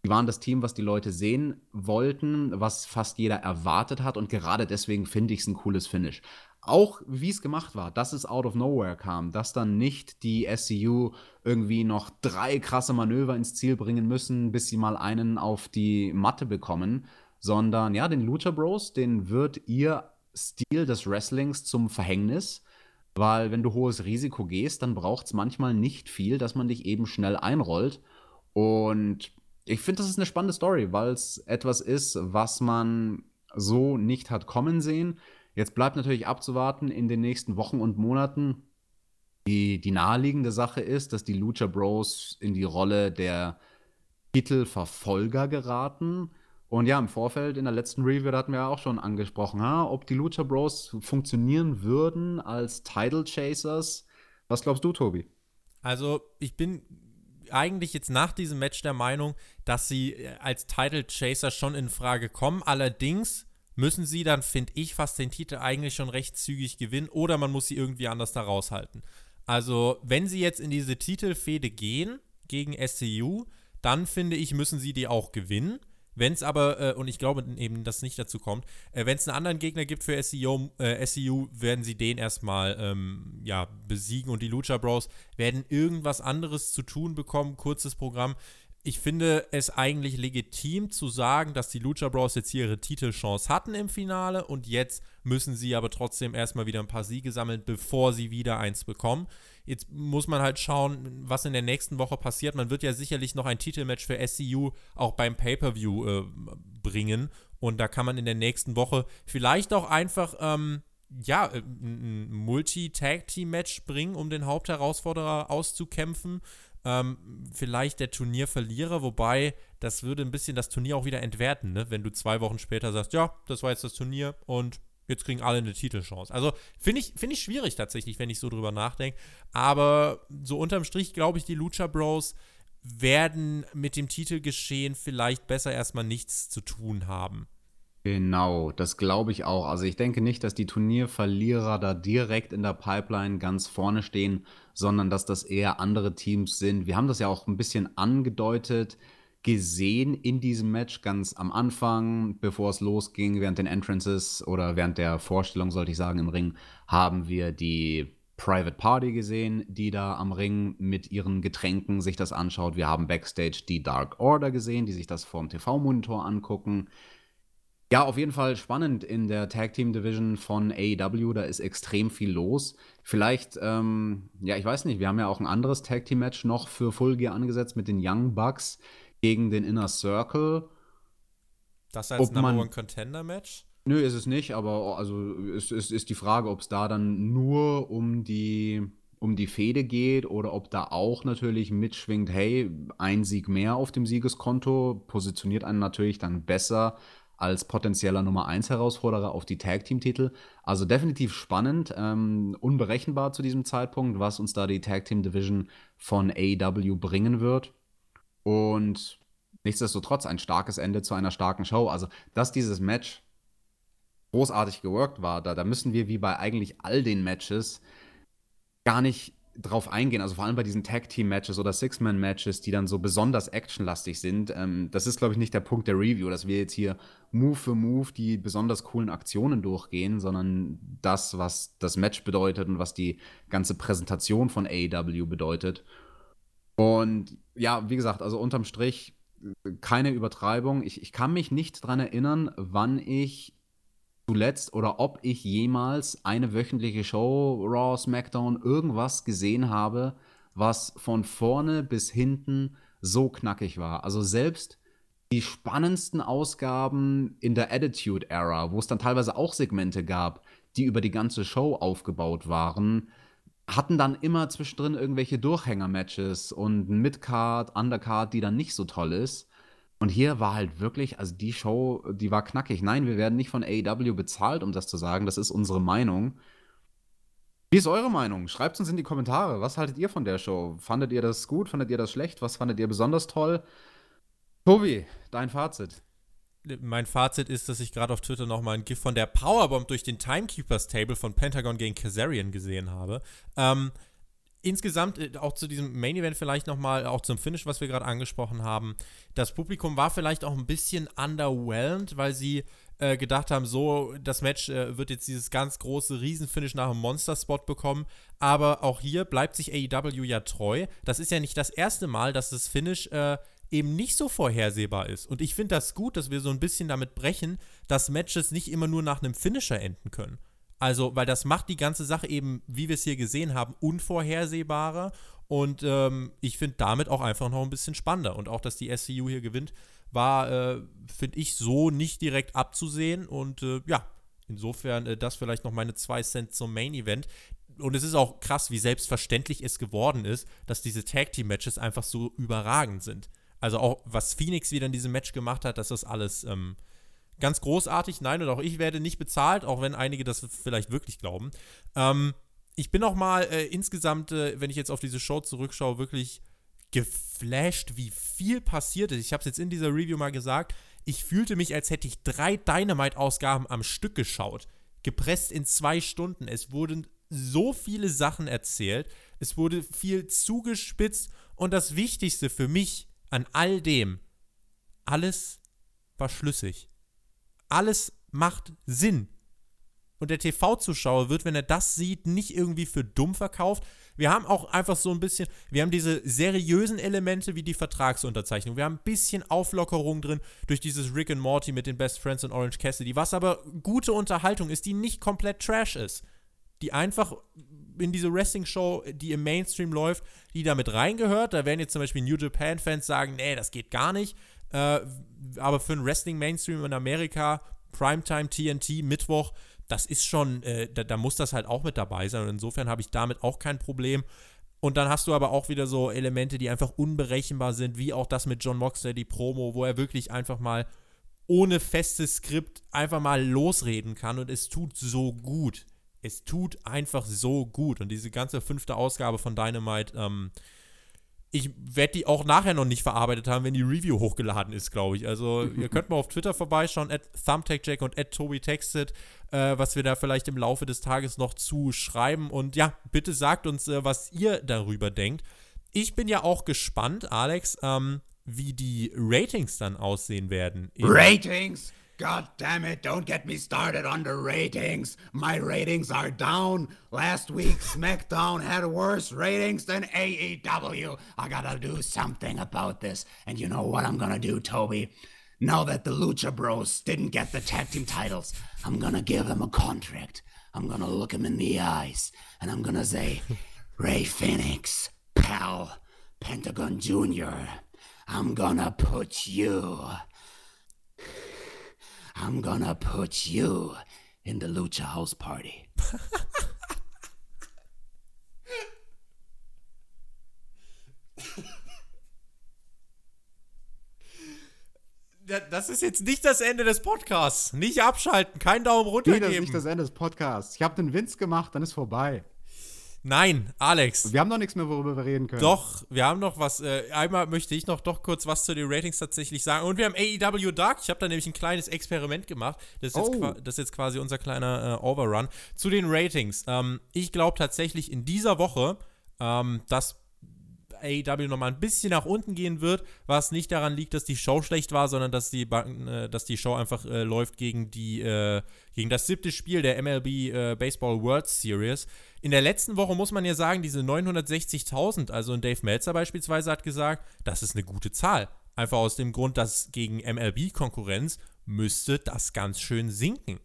Die waren das Team, was die Leute sehen wollten, was fast jeder erwartet hat und gerade deswegen finde ich es ein cooles Finish auch wie es gemacht war, dass es out of nowhere kam, dass dann nicht die SCU irgendwie noch drei krasse Manöver ins Ziel bringen müssen, bis sie mal einen auf die Matte bekommen, sondern ja, den Lucha Bros, den wird ihr Stil des Wrestlings zum Verhängnis, weil wenn du hohes Risiko gehst, dann braucht es manchmal nicht viel, dass man dich eben schnell einrollt und ich finde, das ist eine spannende Story, weil es etwas ist, was man so nicht hat kommen sehen. Jetzt bleibt natürlich abzuwarten in den nächsten Wochen und Monaten. Die, die naheliegende Sache ist, dass die Lucha Bros in die Rolle der Titelverfolger geraten. Und ja, im Vorfeld in der letzten Review, da hatten wir ja auch schon angesprochen, ha, ob die Lucha Bros funktionieren würden als Title Chasers. Was glaubst du, Tobi? Also, ich bin eigentlich jetzt nach diesem Match der Meinung, dass sie als Title Chaser schon in Frage kommen. Allerdings müssen sie dann, finde ich, fast den Titel eigentlich schon recht zügig gewinnen oder man muss sie irgendwie anders da raushalten. Also, wenn sie jetzt in diese Titelfehde gehen gegen SCU, dann finde ich, müssen sie die auch gewinnen. Wenn es aber, äh, und ich glaube eben, dass es nicht dazu kommt, äh, wenn es einen anderen Gegner gibt für SCU, äh, SCU werden sie den erstmal ähm, ja, besiegen und die Lucha Bros werden irgendwas anderes zu tun bekommen, kurzes Programm ich finde es eigentlich legitim zu sagen, dass die Lucha Bros jetzt hier ihre Titelchance hatten im Finale und jetzt müssen sie aber trotzdem erstmal wieder ein paar Siege sammeln, bevor sie wieder eins bekommen. Jetzt muss man halt schauen, was in der nächsten Woche passiert. Man wird ja sicherlich noch ein Titelmatch für SCU auch beim Pay-Per-View äh, bringen und da kann man in der nächsten Woche vielleicht auch einfach ähm, ja, äh, ein Multi-Tag-Team-Match bringen, um den Hauptherausforderer auszukämpfen. Ähm, vielleicht der Turnierverlierer, wobei das würde ein bisschen das Turnier auch wieder entwerten, ne? wenn du zwei Wochen später sagst, ja, das war jetzt das Turnier und jetzt kriegen alle eine Titelchance. Also finde ich, find ich schwierig tatsächlich, wenn ich so drüber nachdenke. Aber so unterm Strich glaube ich, die Lucha Bros werden mit dem Titelgeschehen vielleicht besser erstmal nichts zu tun haben. Genau, das glaube ich auch. Also ich denke nicht, dass die Turnierverlierer da direkt in der Pipeline ganz vorne stehen, sondern dass das eher andere Teams sind. Wir haben das ja auch ein bisschen angedeutet, gesehen in diesem Match ganz am Anfang, bevor es losging, während den Entrances oder während der Vorstellung, sollte ich sagen, im Ring, haben wir die Private Party gesehen, die da am Ring mit ihren Getränken sich das anschaut. Wir haben backstage die Dark Order gesehen, die sich das vorm TV-Monitor angucken. Ja, auf jeden Fall spannend in der Tag Team Division von AEW. Da ist extrem viel los. Vielleicht, ähm, ja, ich weiß nicht, wir haben ja auch ein anderes Tag Team Match noch für Full Gear angesetzt mit den Young Bucks gegen den Inner Circle. Das als Number One Contender Match? Nö, ist es nicht, aber also es, es ist die Frage, ob es da dann nur um die um die Fehde geht oder ob da auch natürlich mitschwingt, hey, ein Sieg mehr auf dem Siegeskonto positioniert einen natürlich dann besser als potenzieller Nummer 1 Herausforderer auf die Tag Team Titel. Also definitiv spannend, ähm, unberechenbar zu diesem Zeitpunkt, was uns da die Tag Team Division von AEW bringen wird. Und nichtsdestotrotz ein starkes Ende zu einer starken Show. Also, dass dieses Match großartig geworkt war, da, da müssen wir wie bei eigentlich all den Matches gar nicht drauf eingehen, also vor allem bei diesen Tag-Team-Matches oder Six-Man-Matches, die dann so besonders actionlastig sind. Ähm, das ist, glaube ich, nicht der Punkt der Review, dass wir jetzt hier Move für Move die besonders coolen Aktionen durchgehen, sondern das, was das Match bedeutet und was die ganze Präsentation von AEW bedeutet. Und ja, wie gesagt, also unterm Strich keine Übertreibung. Ich, ich kann mich nicht dran erinnern, wann ich zuletzt oder ob ich jemals eine wöchentliche Show, Raw, SmackDown, irgendwas gesehen habe, was von vorne bis hinten so knackig war. Also selbst die spannendsten Ausgaben in der Attitude Era, wo es dann teilweise auch Segmente gab, die über die ganze Show aufgebaut waren, hatten dann immer zwischendrin irgendwelche Durchhänger-Matches und Midcard, Undercard, die dann nicht so toll ist. Und hier war halt wirklich, also die Show, die war knackig. Nein, wir werden nicht von AEW bezahlt, um das zu sagen. Das ist unsere Meinung. Wie ist eure Meinung? Schreibt uns in die Kommentare. Was haltet ihr von der Show? Fandet ihr das gut? Fandet ihr das schlecht? Was fandet ihr besonders toll? Tobi, dein Fazit. Mein Fazit ist, dass ich gerade auf Twitter nochmal ein GIF von der Powerbomb durch den Timekeepers Table von Pentagon gegen Kazarian gesehen habe. Ähm, insgesamt äh, auch zu diesem Main Event vielleicht nochmal, auch zum Finish, was wir gerade angesprochen haben. Das Publikum war vielleicht auch ein bisschen underwhelmed, weil sie äh, gedacht haben, so, das Match äh, wird jetzt dieses ganz große Riesenfinish nach einem Monster-Spot bekommen. Aber auch hier bleibt sich AEW ja treu. Das ist ja nicht das erste Mal, dass das Finish äh, eben nicht so vorhersehbar ist. Und ich finde das gut, dass wir so ein bisschen damit brechen, dass Matches nicht immer nur nach einem Finisher enden können. Also, weil das macht die ganze Sache eben, wie wir es hier gesehen haben, unvorhersehbarer. Und ähm, ich finde damit auch einfach noch ein bisschen spannender. Und auch, dass die SCU hier gewinnt, war, äh, finde ich, so nicht direkt abzusehen. Und äh, ja, insofern äh, das vielleicht noch meine zwei Cent zum Main Event. Und es ist auch krass, wie selbstverständlich es geworden ist, dass diese Tag Team Matches einfach so überragend sind. Also auch, was Phoenix wieder in diesem Match gemacht hat, das ist alles ähm, ganz großartig. Nein, und auch ich werde nicht bezahlt, auch wenn einige das vielleicht wirklich glauben. Ähm, ich bin auch mal äh, insgesamt, äh, wenn ich jetzt auf diese Show zurückschaue, wirklich geflasht, wie viel passiert ist. Ich habe es jetzt in dieser Review mal gesagt. Ich fühlte mich, als hätte ich drei Dynamite-Ausgaben am Stück geschaut. Gepresst in zwei Stunden. Es wurden so viele Sachen erzählt. Es wurde viel zugespitzt. Und das Wichtigste für mich an all dem, alles war schlüssig alles macht Sinn. Und der TV-Zuschauer wird, wenn er das sieht, nicht irgendwie für dumm verkauft. Wir haben auch einfach so ein bisschen, wir haben diese seriösen Elemente wie die Vertragsunterzeichnung. Wir haben ein bisschen Auflockerung drin durch dieses Rick and Morty mit den Best Friends und Orange Cassidy, was aber gute Unterhaltung ist, die nicht komplett Trash ist. Die einfach in diese Wrestling-Show, die im Mainstream läuft, die damit reingehört. Da werden jetzt zum Beispiel New Japan-Fans sagen, nee, das geht gar nicht. Äh, aber für ein Wrestling-Mainstream in Amerika, Primetime, TNT, Mittwoch, das ist schon, äh, da, da, muss das halt auch mit dabei sein. Und insofern habe ich damit auch kein Problem. Und dann hast du aber auch wieder so Elemente, die einfach unberechenbar sind, wie auch das mit John Moxley, die Promo, wo er wirklich einfach mal ohne festes Skript einfach mal losreden kann und es tut so gut. Es tut einfach so gut. Und diese ganze fünfte Ausgabe von Dynamite, ähm, ich werde die auch nachher noch nicht verarbeitet haben, wenn die Review hochgeladen ist, glaube ich. Also [LAUGHS] ihr könnt mal auf Twitter vorbeischauen, at ThumbtackJack und at TobyTexted, äh, was wir da vielleicht im Laufe des Tages noch zu schreiben. Und ja, bitte sagt uns, äh, was ihr darüber denkt. Ich bin ja auch gespannt, Alex, ähm, wie die Ratings dann aussehen werden. Ratings? God damn it, don't get me started on the ratings. My ratings are down. Last week, SmackDown had worse ratings than AEW. I gotta do something about this. And you know what I'm gonna do, Toby? Now that the Lucha Bros didn't get the tag team titles, I'm gonna give them a contract. I'm gonna look them in the eyes and I'm gonna say, Ray Phoenix, pal, Pentagon Jr., I'm gonna put you I'm gonna put you in the Lucha House Party. Das ist jetzt nicht das Ende des Podcasts. Nicht abschalten, kein Daumen runter nee, das ist nicht das Ende des Podcasts. Ich habe den Witz gemacht, dann ist vorbei. Nein, Alex. Wir haben noch nichts mehr, worüber wir reden können. Doch, wir haben noch was. Äh, einmal möchte ich noch doch kurz was zu den Ratings tatsächlich sagen. Und wir haben AEW Dark. Ich habe da nämlich ein kleines Experiment gemacht. Das ist, oh. jetzt, das ist jetzt quasi unser kleiner äh, Overrun. Zu den Ratings. Ähm, ich glaube tatsächlich in dieser Woche, ähm, dass AEW nochmal ein bisschen nach unten gehen wird, was nicht daran liegt, dass die Show schlecht war, sondern dass die, äh, dass die Show einfach äh, läuft gegen, die, äh, gegen das siebte Spiel der MLB äh, Baseball World Series. In der letzten Woche muss man ja sagen, diese 960.000, also Dave Meltzer beispielsweise hat gesagt, das ist eine gute Zahl. Einfach aus dem Grund, dass gegen MLB-Konkurrenz müsste das ganz schön sinken.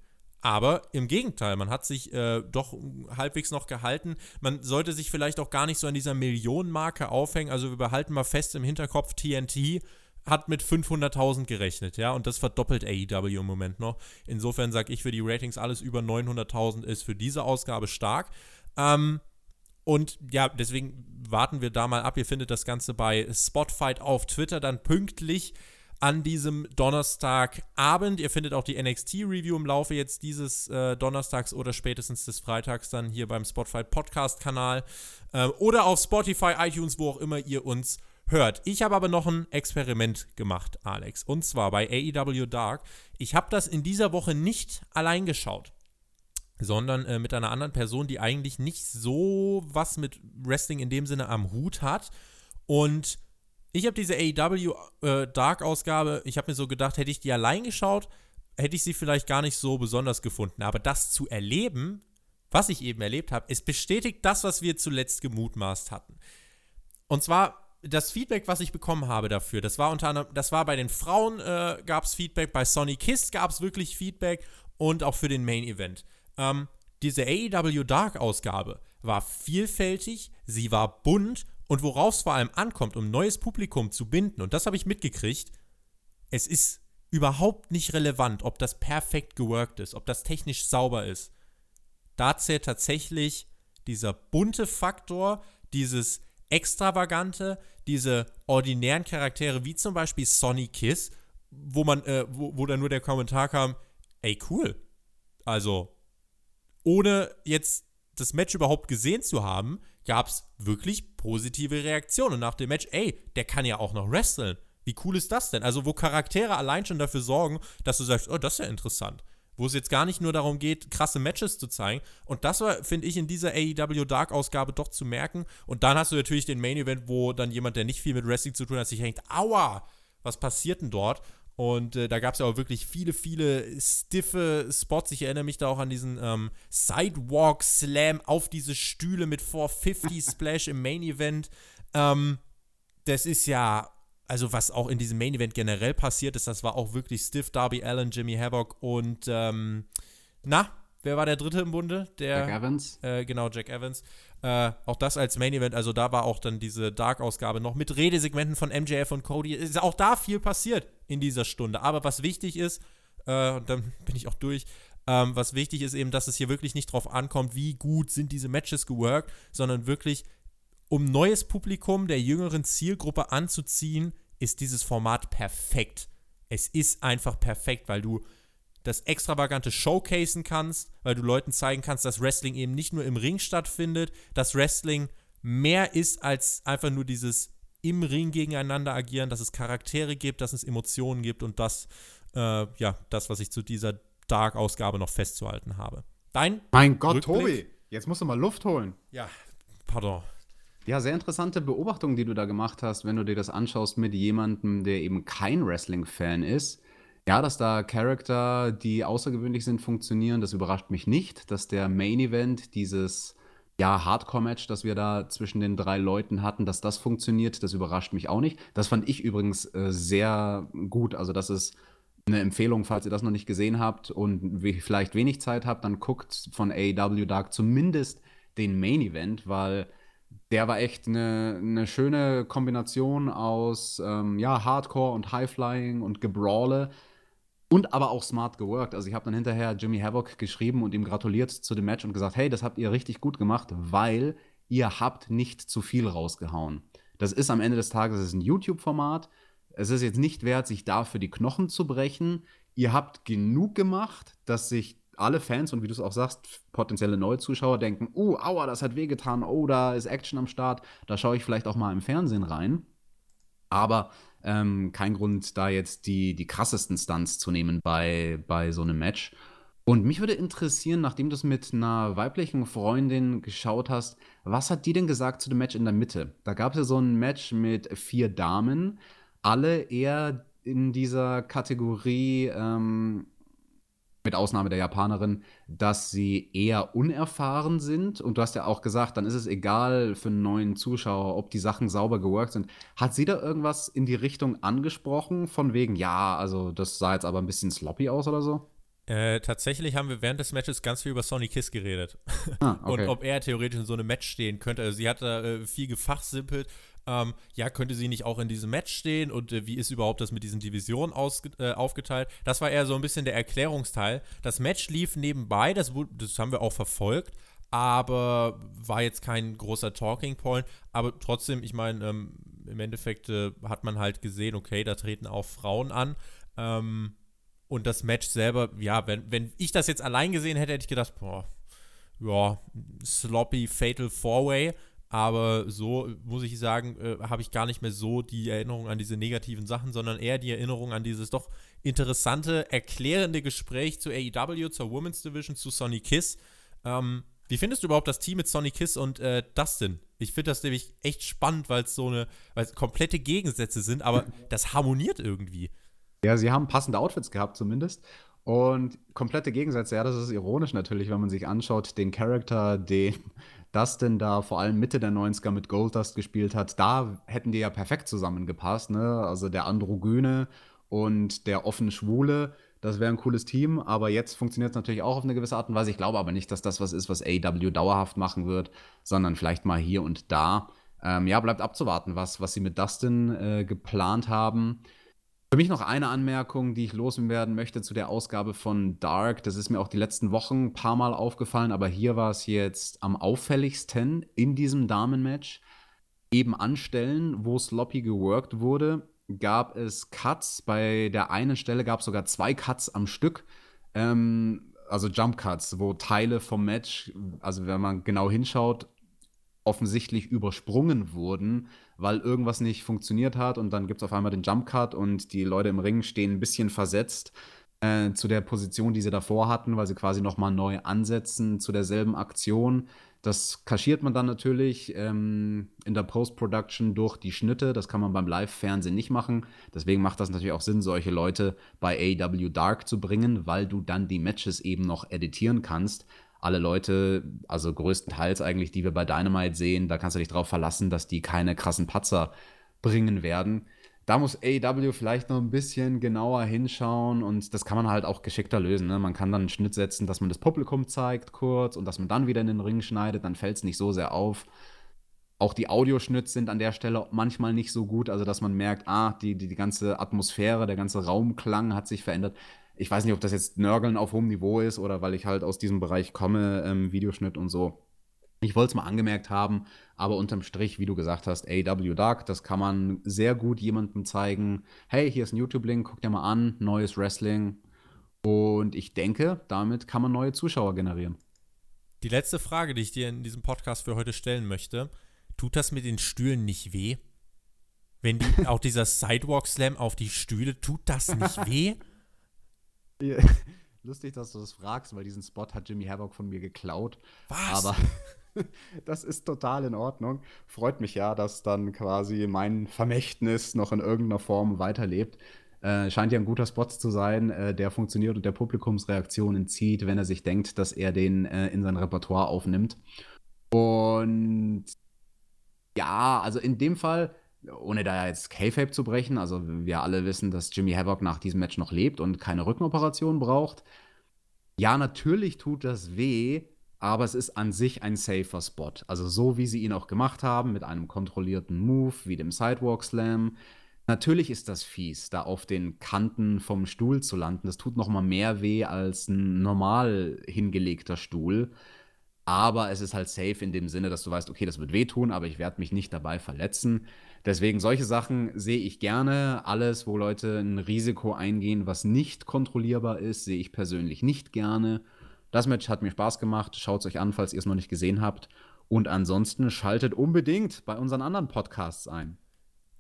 Aber im Gegenteil, man hat sich äh, doch halbwegs noch gehalten. Man sollte sich vielleicht auch gar nicht so an dieser Millionenmarke aufhängen. Also wir behalten mal fest im Hinterkopf, TNT hat mit 500.000 gerechnet, ja, und das verdoppelt AEW im Moment noch. Insofern sage ich für die Ratings, alles über 900.000 ist für diese Ausgabe stark. Ähm, und ja, deswegen warten wir da mal ab. Ihr findet das Ganze bei Spotfight auf Twitter dann pünktlich an diesem Donnerstagabend. Ihr findet auch die NXT-Review im Laufe jetzt dieses äh, Donnerstags oder spätestens des Freitags dann hier beim Spotify Podcast-Kanal äh, oder auf Spotify, iTunes, wo auch immer ihr uns hört. Ich habe aber noch ein Experiment gemacht, Alex. Und zwar bei AEW Dark. Ich habe das in dieser Woche nicht allein geschaut sondern äh, mit einer anderen Person, die eigentlich nicht so was mit Wrestling in dem Sinne am Hut hat. Und ich habe diese AEW äh, Dark-Ausgabe, ich habe mir so gedacht, hätte ich die allein geschaut, hätte ich sie vielleicht gar nicht so besonders gefunden. Aber das zu erleben, was ich eben erlebt habe, es bestätigt das, was wir zuletzt gemutmaßt hatten. Und zwar das Feedback, was ich bekommen habe dafür, das war unter anderem, das war bei den Frauen äh, gab es Feedback, bei Sonny Kiss gab es wirklich Feedback und auch für den Main Event. Ähm, diese AEW Dark Ausgabe war vielfältig, sie war bunt und worauf es vor allem ankommt, um neues Publikum zu binden, und das habe ich mitgekriegt, es ist überhaupt nicht relevant, ob das perfekt geworkt ist, ob das technisch sauber ist. Da zählt tatsächlich dieser bunte Faktor, dieses extravagante, diese ordinären Charaktere, wie zum Beispiel Sonny Kiss, wo man, äh, wo, wo dann nur der Kommentar kam, ey, cool. Also, ohne jetzt das Match überhaupt gesehen zu haben, gab es wirklich positive Reaktionen nach dem Match. Ey, der kann ja auch noch wresteln. Wie cool ist das denn? Also, wo Charaktere allein schon dafür sorgen, dass du sagst, oh, das ist ja interessant. Wo es jetzt gar nicht nur darum geht, krasse Matches zu zeigen. Und das war, finde ich, in dieser AEW Dark-Ausgabe doch zu merken. Und dann hast du natürlich den Main-Event, wo dann jemand, der nicht viel mit Wrestling zu tun hat, sich denkt, aua, was passiert denn dort? Und äh, da gab es ja auch wirklich viele, viele stiffe Spots. Ich erinnere mich da auch an diesen ähm, Sidewalk Slam auf diese Stühle mit 450 [LAUGHS] Splash im Main Event. Ähm, das ist ja, also was auch in diesem Main Event generell passiert ist, das war auch wirklich stiff. Darby Allen, Jimmy Havoc und ähm, na, wer war der dritte im Bunde? Der, Jack Evans. Äh, genau, Jack Evans. Äh, auch das als Main Event, also da war auch dann diese Dark-Ausgabe noch mit Redesegmenten von MJF und Cody. Ist auch da viel passiert in dieser Stunde. Aber was wichtig ist, äh, und dann [LAUGHS] bin ich auch durch, ähm, was wichtig ist eben, dass es hier wirklich nicht drauf ankommt, wie gut sind diese Matches geworkt, sondern wirklich, um neues Publikum der jüngeren Zielgruppe anzuziehen, ist dieses Format perfekt. Es ist einfach perfekt, weil du das extravagante Showcasen kannst, weil du Leuten zeigen kannst, dass Wrestling eben nicht nur im Ring stattfindet, dass Wrestling mehr ist als einfach nur dieses im Ring gegeneinander agieren, dass es Charaktere gibt, dass es Emotionen gibt und das, äh, ja, das, was ich zu dieser Dark-Ausgabe noch festzuhalten habe. Dein Mein Gott, Rückblick? Tobi, jetzt musst du mal Luft holen. Ja, pardon. Ja, sehr interessante Beobachtung, die du da gemacht hast, wenn du dir das anschaust mit jemandem, der eben kein Wrestling-Fan ist. Ja, dass da Charakter, die außergewöhnlich sind, funktionieren, das überrascht mich nicht. Dass der Main Event, dieses ja, Hardcore-Match, das wir da zwischen den drei Leuten hatten, dass das funktioniert, das überrascht mich auch nicht. Das fand ich übrigens äh, sehr gut. Also, das ist eine Empfehlung, falls ihr das noch nicht gesehen habt und vielleicht wenig Zeit habt, dann guckt von AEW Dark zumindest den Main Event, weil der war echt eine, eine schöne Kombination aus ähm, ja, Hardcore und High-Flying und Gebrawle und aber auch smart geworkt. Also ich habe dann hinterher Jimmy Havoc geschrieben und ihm gratuliert zu dem Match und gesagt, hey, das habt ihr richtig gut gemacht, weil ihr habt nicht zu viel rausgehauen. Das ist am Ende des Tages ist ein YouTube-Format. Es ist jetzt nicht wert, sich dafür die Knochen zu brechen. Ihr habt genug gemacht, dass sich alle Fans und wie du es auch sagst, potenzielle neue Zuschauer denken, oh, aua, das hat wehgetan, oh, da ist Action am Start, da schaue ich vielleicht auch mal im Fernsehen rein. Aber ähm, kein Grund, da jetzt die, die krassesten Stunts zu nehmen bei, bei so einem Match. Und mich würde interessieren, nachdem du es mit einer weiblichen Freundin geschaut hast, was hat die denn gesagt zu dem Match in der Mitte? Da gab es ja so ein Match mit vier Damen, alle eher in dieser Kategorie ähm, mit Ausnahme der Japanerin, dass sie eher unerfahren sind. Und du hast ja auch gesagt, dann ist es egal für einen neuen Zuschauer, ob die Sachen sauber geworkt sind. Hat sie da irgendwas in die Richtung angesprochen, von wegen, ja, also das sah jetzt aber ein bisschen sloppy aus oder so? Äh, tatsächlich haben wir während des Matches ganz viel über Sonny Kiss geredet. Ah, [LAUGHS] okay. Und ob er theoretisch in so einem Match stehen könnte. Also sie hat da äh, viel gefachsimpelt ähm, ja, könnte sie nicht auch in diesem Match stehen und äh, wie ist überhaupt das mit diesen Divisionen äh, aufgeteilt? Das war eher so ein bisschen der Erklärungsteil. Das Match lief nebenbei, das, das haben wir auch verfolgt, aber war jetzt kein großer Talking Point. Aber trotzdem, ich meine, ähm, im Endeffekt äh, hat man halt gesehen, okay, da treten auch Frauen an. Ähm, und das Match selber, ja, wenn, wenn ich das jetzt allein gesehen hätte, hätte ich gedacht, boah, ja, sloppy Fatal Four-Way. Aber so muss ich sagen, äh, habe ich gar nicht mehr so die Erinnerung an diese negativen Sachen, sondern eher die Erinnerung an dieses doch interessante, erklärende Gespräch zu AEW, zur Women's Division, zu Sonny Kiss. Ähm, wie findest du überhaupt das Team mit Sonny Kiss und äh, Dustin? Ich finde das nämlich echt spannend, weil es so eine, weil es komplette Gegensätze sind, aber das harmoniert irgendwie. Ja, sie haben passende Outfits gehabt zumindest. Und komplette Gegensätze, ja, das ist ironisch natürlich, wenn man sich anschaut, den Charakter, den Dustin da vor allem Mitte der 90er mit Goldust gespielt hat, da hätten die ja perfekt zusammengepasst, ne? Also der Androgyne und der offen Schwule, das wäre ein cooles Team, aber jetzt funktioniert es natürlich auch auf eine gewisse Art und Weise. Ich glaube aber nicht, dass das was ist, was AW dauerhaft machen wird, sondern vielleicht mal hier und da. Ähm, ja, bleibt abzuwarten, was, was sie mit Dustin äh, geplant haben. Für mich noch eine Anmerkung, die ich loswerden möchte zu der Ausgabe von Dark. Das ist mir auch die letzten Wochen ein paar Mal aufgefallen, aber hier war es jetzt am auffälligsten in diesem Damenmatch. Eben an Stellen, wo sloppy geworkt wurde, gab es Cuts. Bei der einen Stelle gab es sogar zwei Cuts am Stück. Ähm, also Jump Cuts, wo Teile vom Match, also wenn man genau hinschaut, offensichtlich übersprungen wurden, weil irgendwas nicht funktioniert hat und dann gibt es auf einmal den Jump Cut und die Leute im Ring stehen ein bisschen versetzt äh, zu der Position, die sie davor hatten, weil sie quasi nochmal neu ansetzen zu derselben Aktion. Das kaschiert man dann natürlich ähm, in der Post-Production durch die Schnitte. Das kann man beim Live-Fernsehen nicht machen. Deswegen macht das natürlich auch Sinn, solche Leute bei AEW Dark zu bringen, weil du dann die Matches eben noch editieren kannst. Alle Leute, also größtenteils eigentlich, die wir bei Dynamite sehen, da kannst du dich drauf verlassen, dass die keine krassen Patzer bringen werden da muss AEW vielleicht noch ein bisschen genauer hinschauen und das kann man halt auch geschickter lösen. Ne? Man kann dann einen Schnitt setzen, dass man das Publikum zeigt kurz und dass man dann wieder in den Ring schneidet, dann fällt es nicht so sehr auf. Auch die Audioschnitts sind an der Stelle manchmal nicht so gut, also dass man merkt, ah, die, die, die ganze Atmosphäre, der ganze Raumklang hat sich verändert. Ich weiß nicht, ob das jetzt Nörgeln auf hohem Niveau ist oder weil ich halt aus diesem Bereich komme, ähm, Videoschnitt und so. Ich wollte es mal angemerkt haben, aber unterm Strich, wie du gesagt hast, AW Dark, das kann man sehr gut jemandem zeigen. Hey, hier ist ein YouTube-Link, guck dir mal an, neues Wrestling. Und ich denke, damit kann man neue Zuschauer generieren. Die letzte Frage, die ich dir in diesem Podcast für heute stellen möchte: Tut das mit den Stühlen nicht weh? Wenn die, [LAUGHS] auch dieser Sidewalk-Slam auf die Stühle, tut das nicht weh? [LAUGHS] Lustig, dass du das fragst, weil diesen Spot hat Jimmy Havoc von mir geklaut. Was? Aber [LAUGHS] das ist total in Ordnung. Freut mich ja, dass dann quasi mein Vermächtnis noch in irgendeiner Form weiterlebt. Äh, scheint ja ein guter Spot zu sein, äh, der funktioniert und der Publikumsreaktionen zieht, wenn er sich denkt, dass er den äh, in sein Repertoire aufnimmt. Und ja, also in dem Fall, ohne da jetzt K-Fape zu brechen, also wir alle wissen, dass Jimmy Havoc nach diesem Match noch lebt und keine Rückenoperation braucht. Ja, natürlich tut das weh, aber es ist an sich ein safer Spot. Also so wie sie ihn auch gemacht haben, mit einem kontrollierten Move wie dem Sidewalk Slam. Natürlich ist das fies, da auf den Kanten vom Stuhl zu landen. Das tut noch mal mehr weh als ein normal hingelegter Stuhl. Aber es ist halt safe in dem Sinne, dass du weißt, okay, das wird wehtun, aber ich werde mich nicht dabei verletzen. Deswegen solche Sachen sehe ich gerne. Alles, wo Leute ein Risiko eingehen, was nicht kontrollierbar ist, sehe ich persönlich nicht gerne. Das Match hat mir Spaß gemacht. Schaut es euch an, falls ihr es noch nicht gesehen habt. Und ansonsten schaltet unbedingt bei unseren anderen Podcasts ein.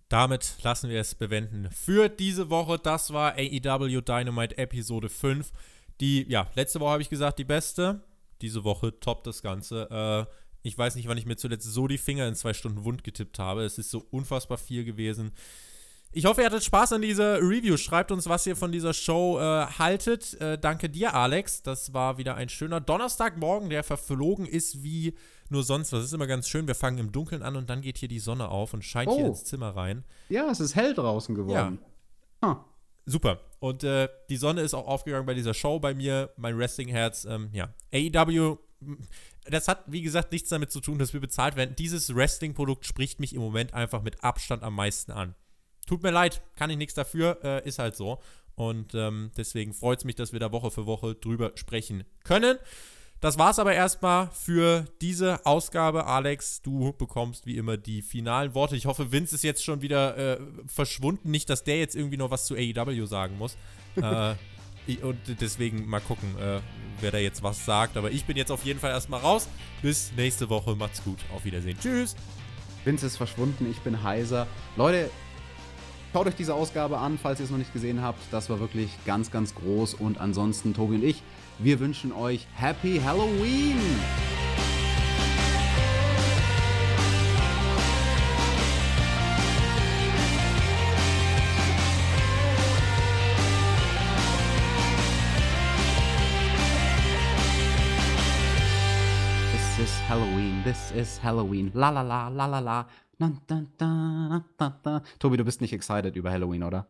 Damit lassen wir es bewenden für diese Woche. Das war AEW Dynamite Episode 5. Die, ja, letzte Woche habe ich gesagt, die beste. Diese Woche toppt das Ganze. Äh, ich weiß nicht, wann ich mir zuletzt so die Finger in zwei Stunden wund getippt habe. Es ist so unfassbar viel gewesen. Ich hoffe, ihr hattet Spaß an dieser Review. Schreibt uns, was ihr von dieser Show äh, haltet. Äh, danke dir, Alex. Das war wieder ein schöner Donnerstagmorgen, der verflogen ist wie nur sonst was. Das ist immer ganz schön. Wir fangen im Dunkeln an und dann geht hier die Sonne auf und scheint oh. hier ins Zimmer rein. Ja, es ist hell draußen geworden. Ja. Huh. Super. Und äh, die Sonne ist auch aufgegangen bei dieser Show bei mir. Mein Wrestling-Herz, ähm, ja. AEW, das hat, wie gesagt, nichts damit zu tun, dass wir bezahlt werden. Dieses Wrestling-Produkt spricht mich im Moment einfach mit Abstand am meisten an. Tut mir leid, kann ich nichts dafür, äh, ist halt so. Und ähm, deswegen freut es mich, dass wir da Woche für Woche drüber sprechen können. Das war's aber erstmal für diese Ausgabe. Alex, du bekommst wie immer die finalen Worte. Ich hoffe, Vince ist jetzt schon wieder äh, verschwunden. Nicht, dass der jetzt irgendwie noch was zu AEW sagen muss. [LAUGHS] äh, und deswegen mal gucken, äh, wer da jetzt was sagt. Aber ich bin jetzt auf jeden Fall erstmal raus. Bis nächste Woche. Macht's gut. Auf Wiedersehen. Tschüss. Vince ist verschwunden. Ich bin heiser. Leute, Schaut euch diese Ausgabe an, falls ihr es noch nicht gesehen habt. Das war wirklich ganz, ganz groß. Und ansonsten, Tobi und ich, wir wünschen euch Happy Halloween! This is Halloween, this is Halloween, la la la la la la. Tobi, du bist nicht excited über Halloween, oder?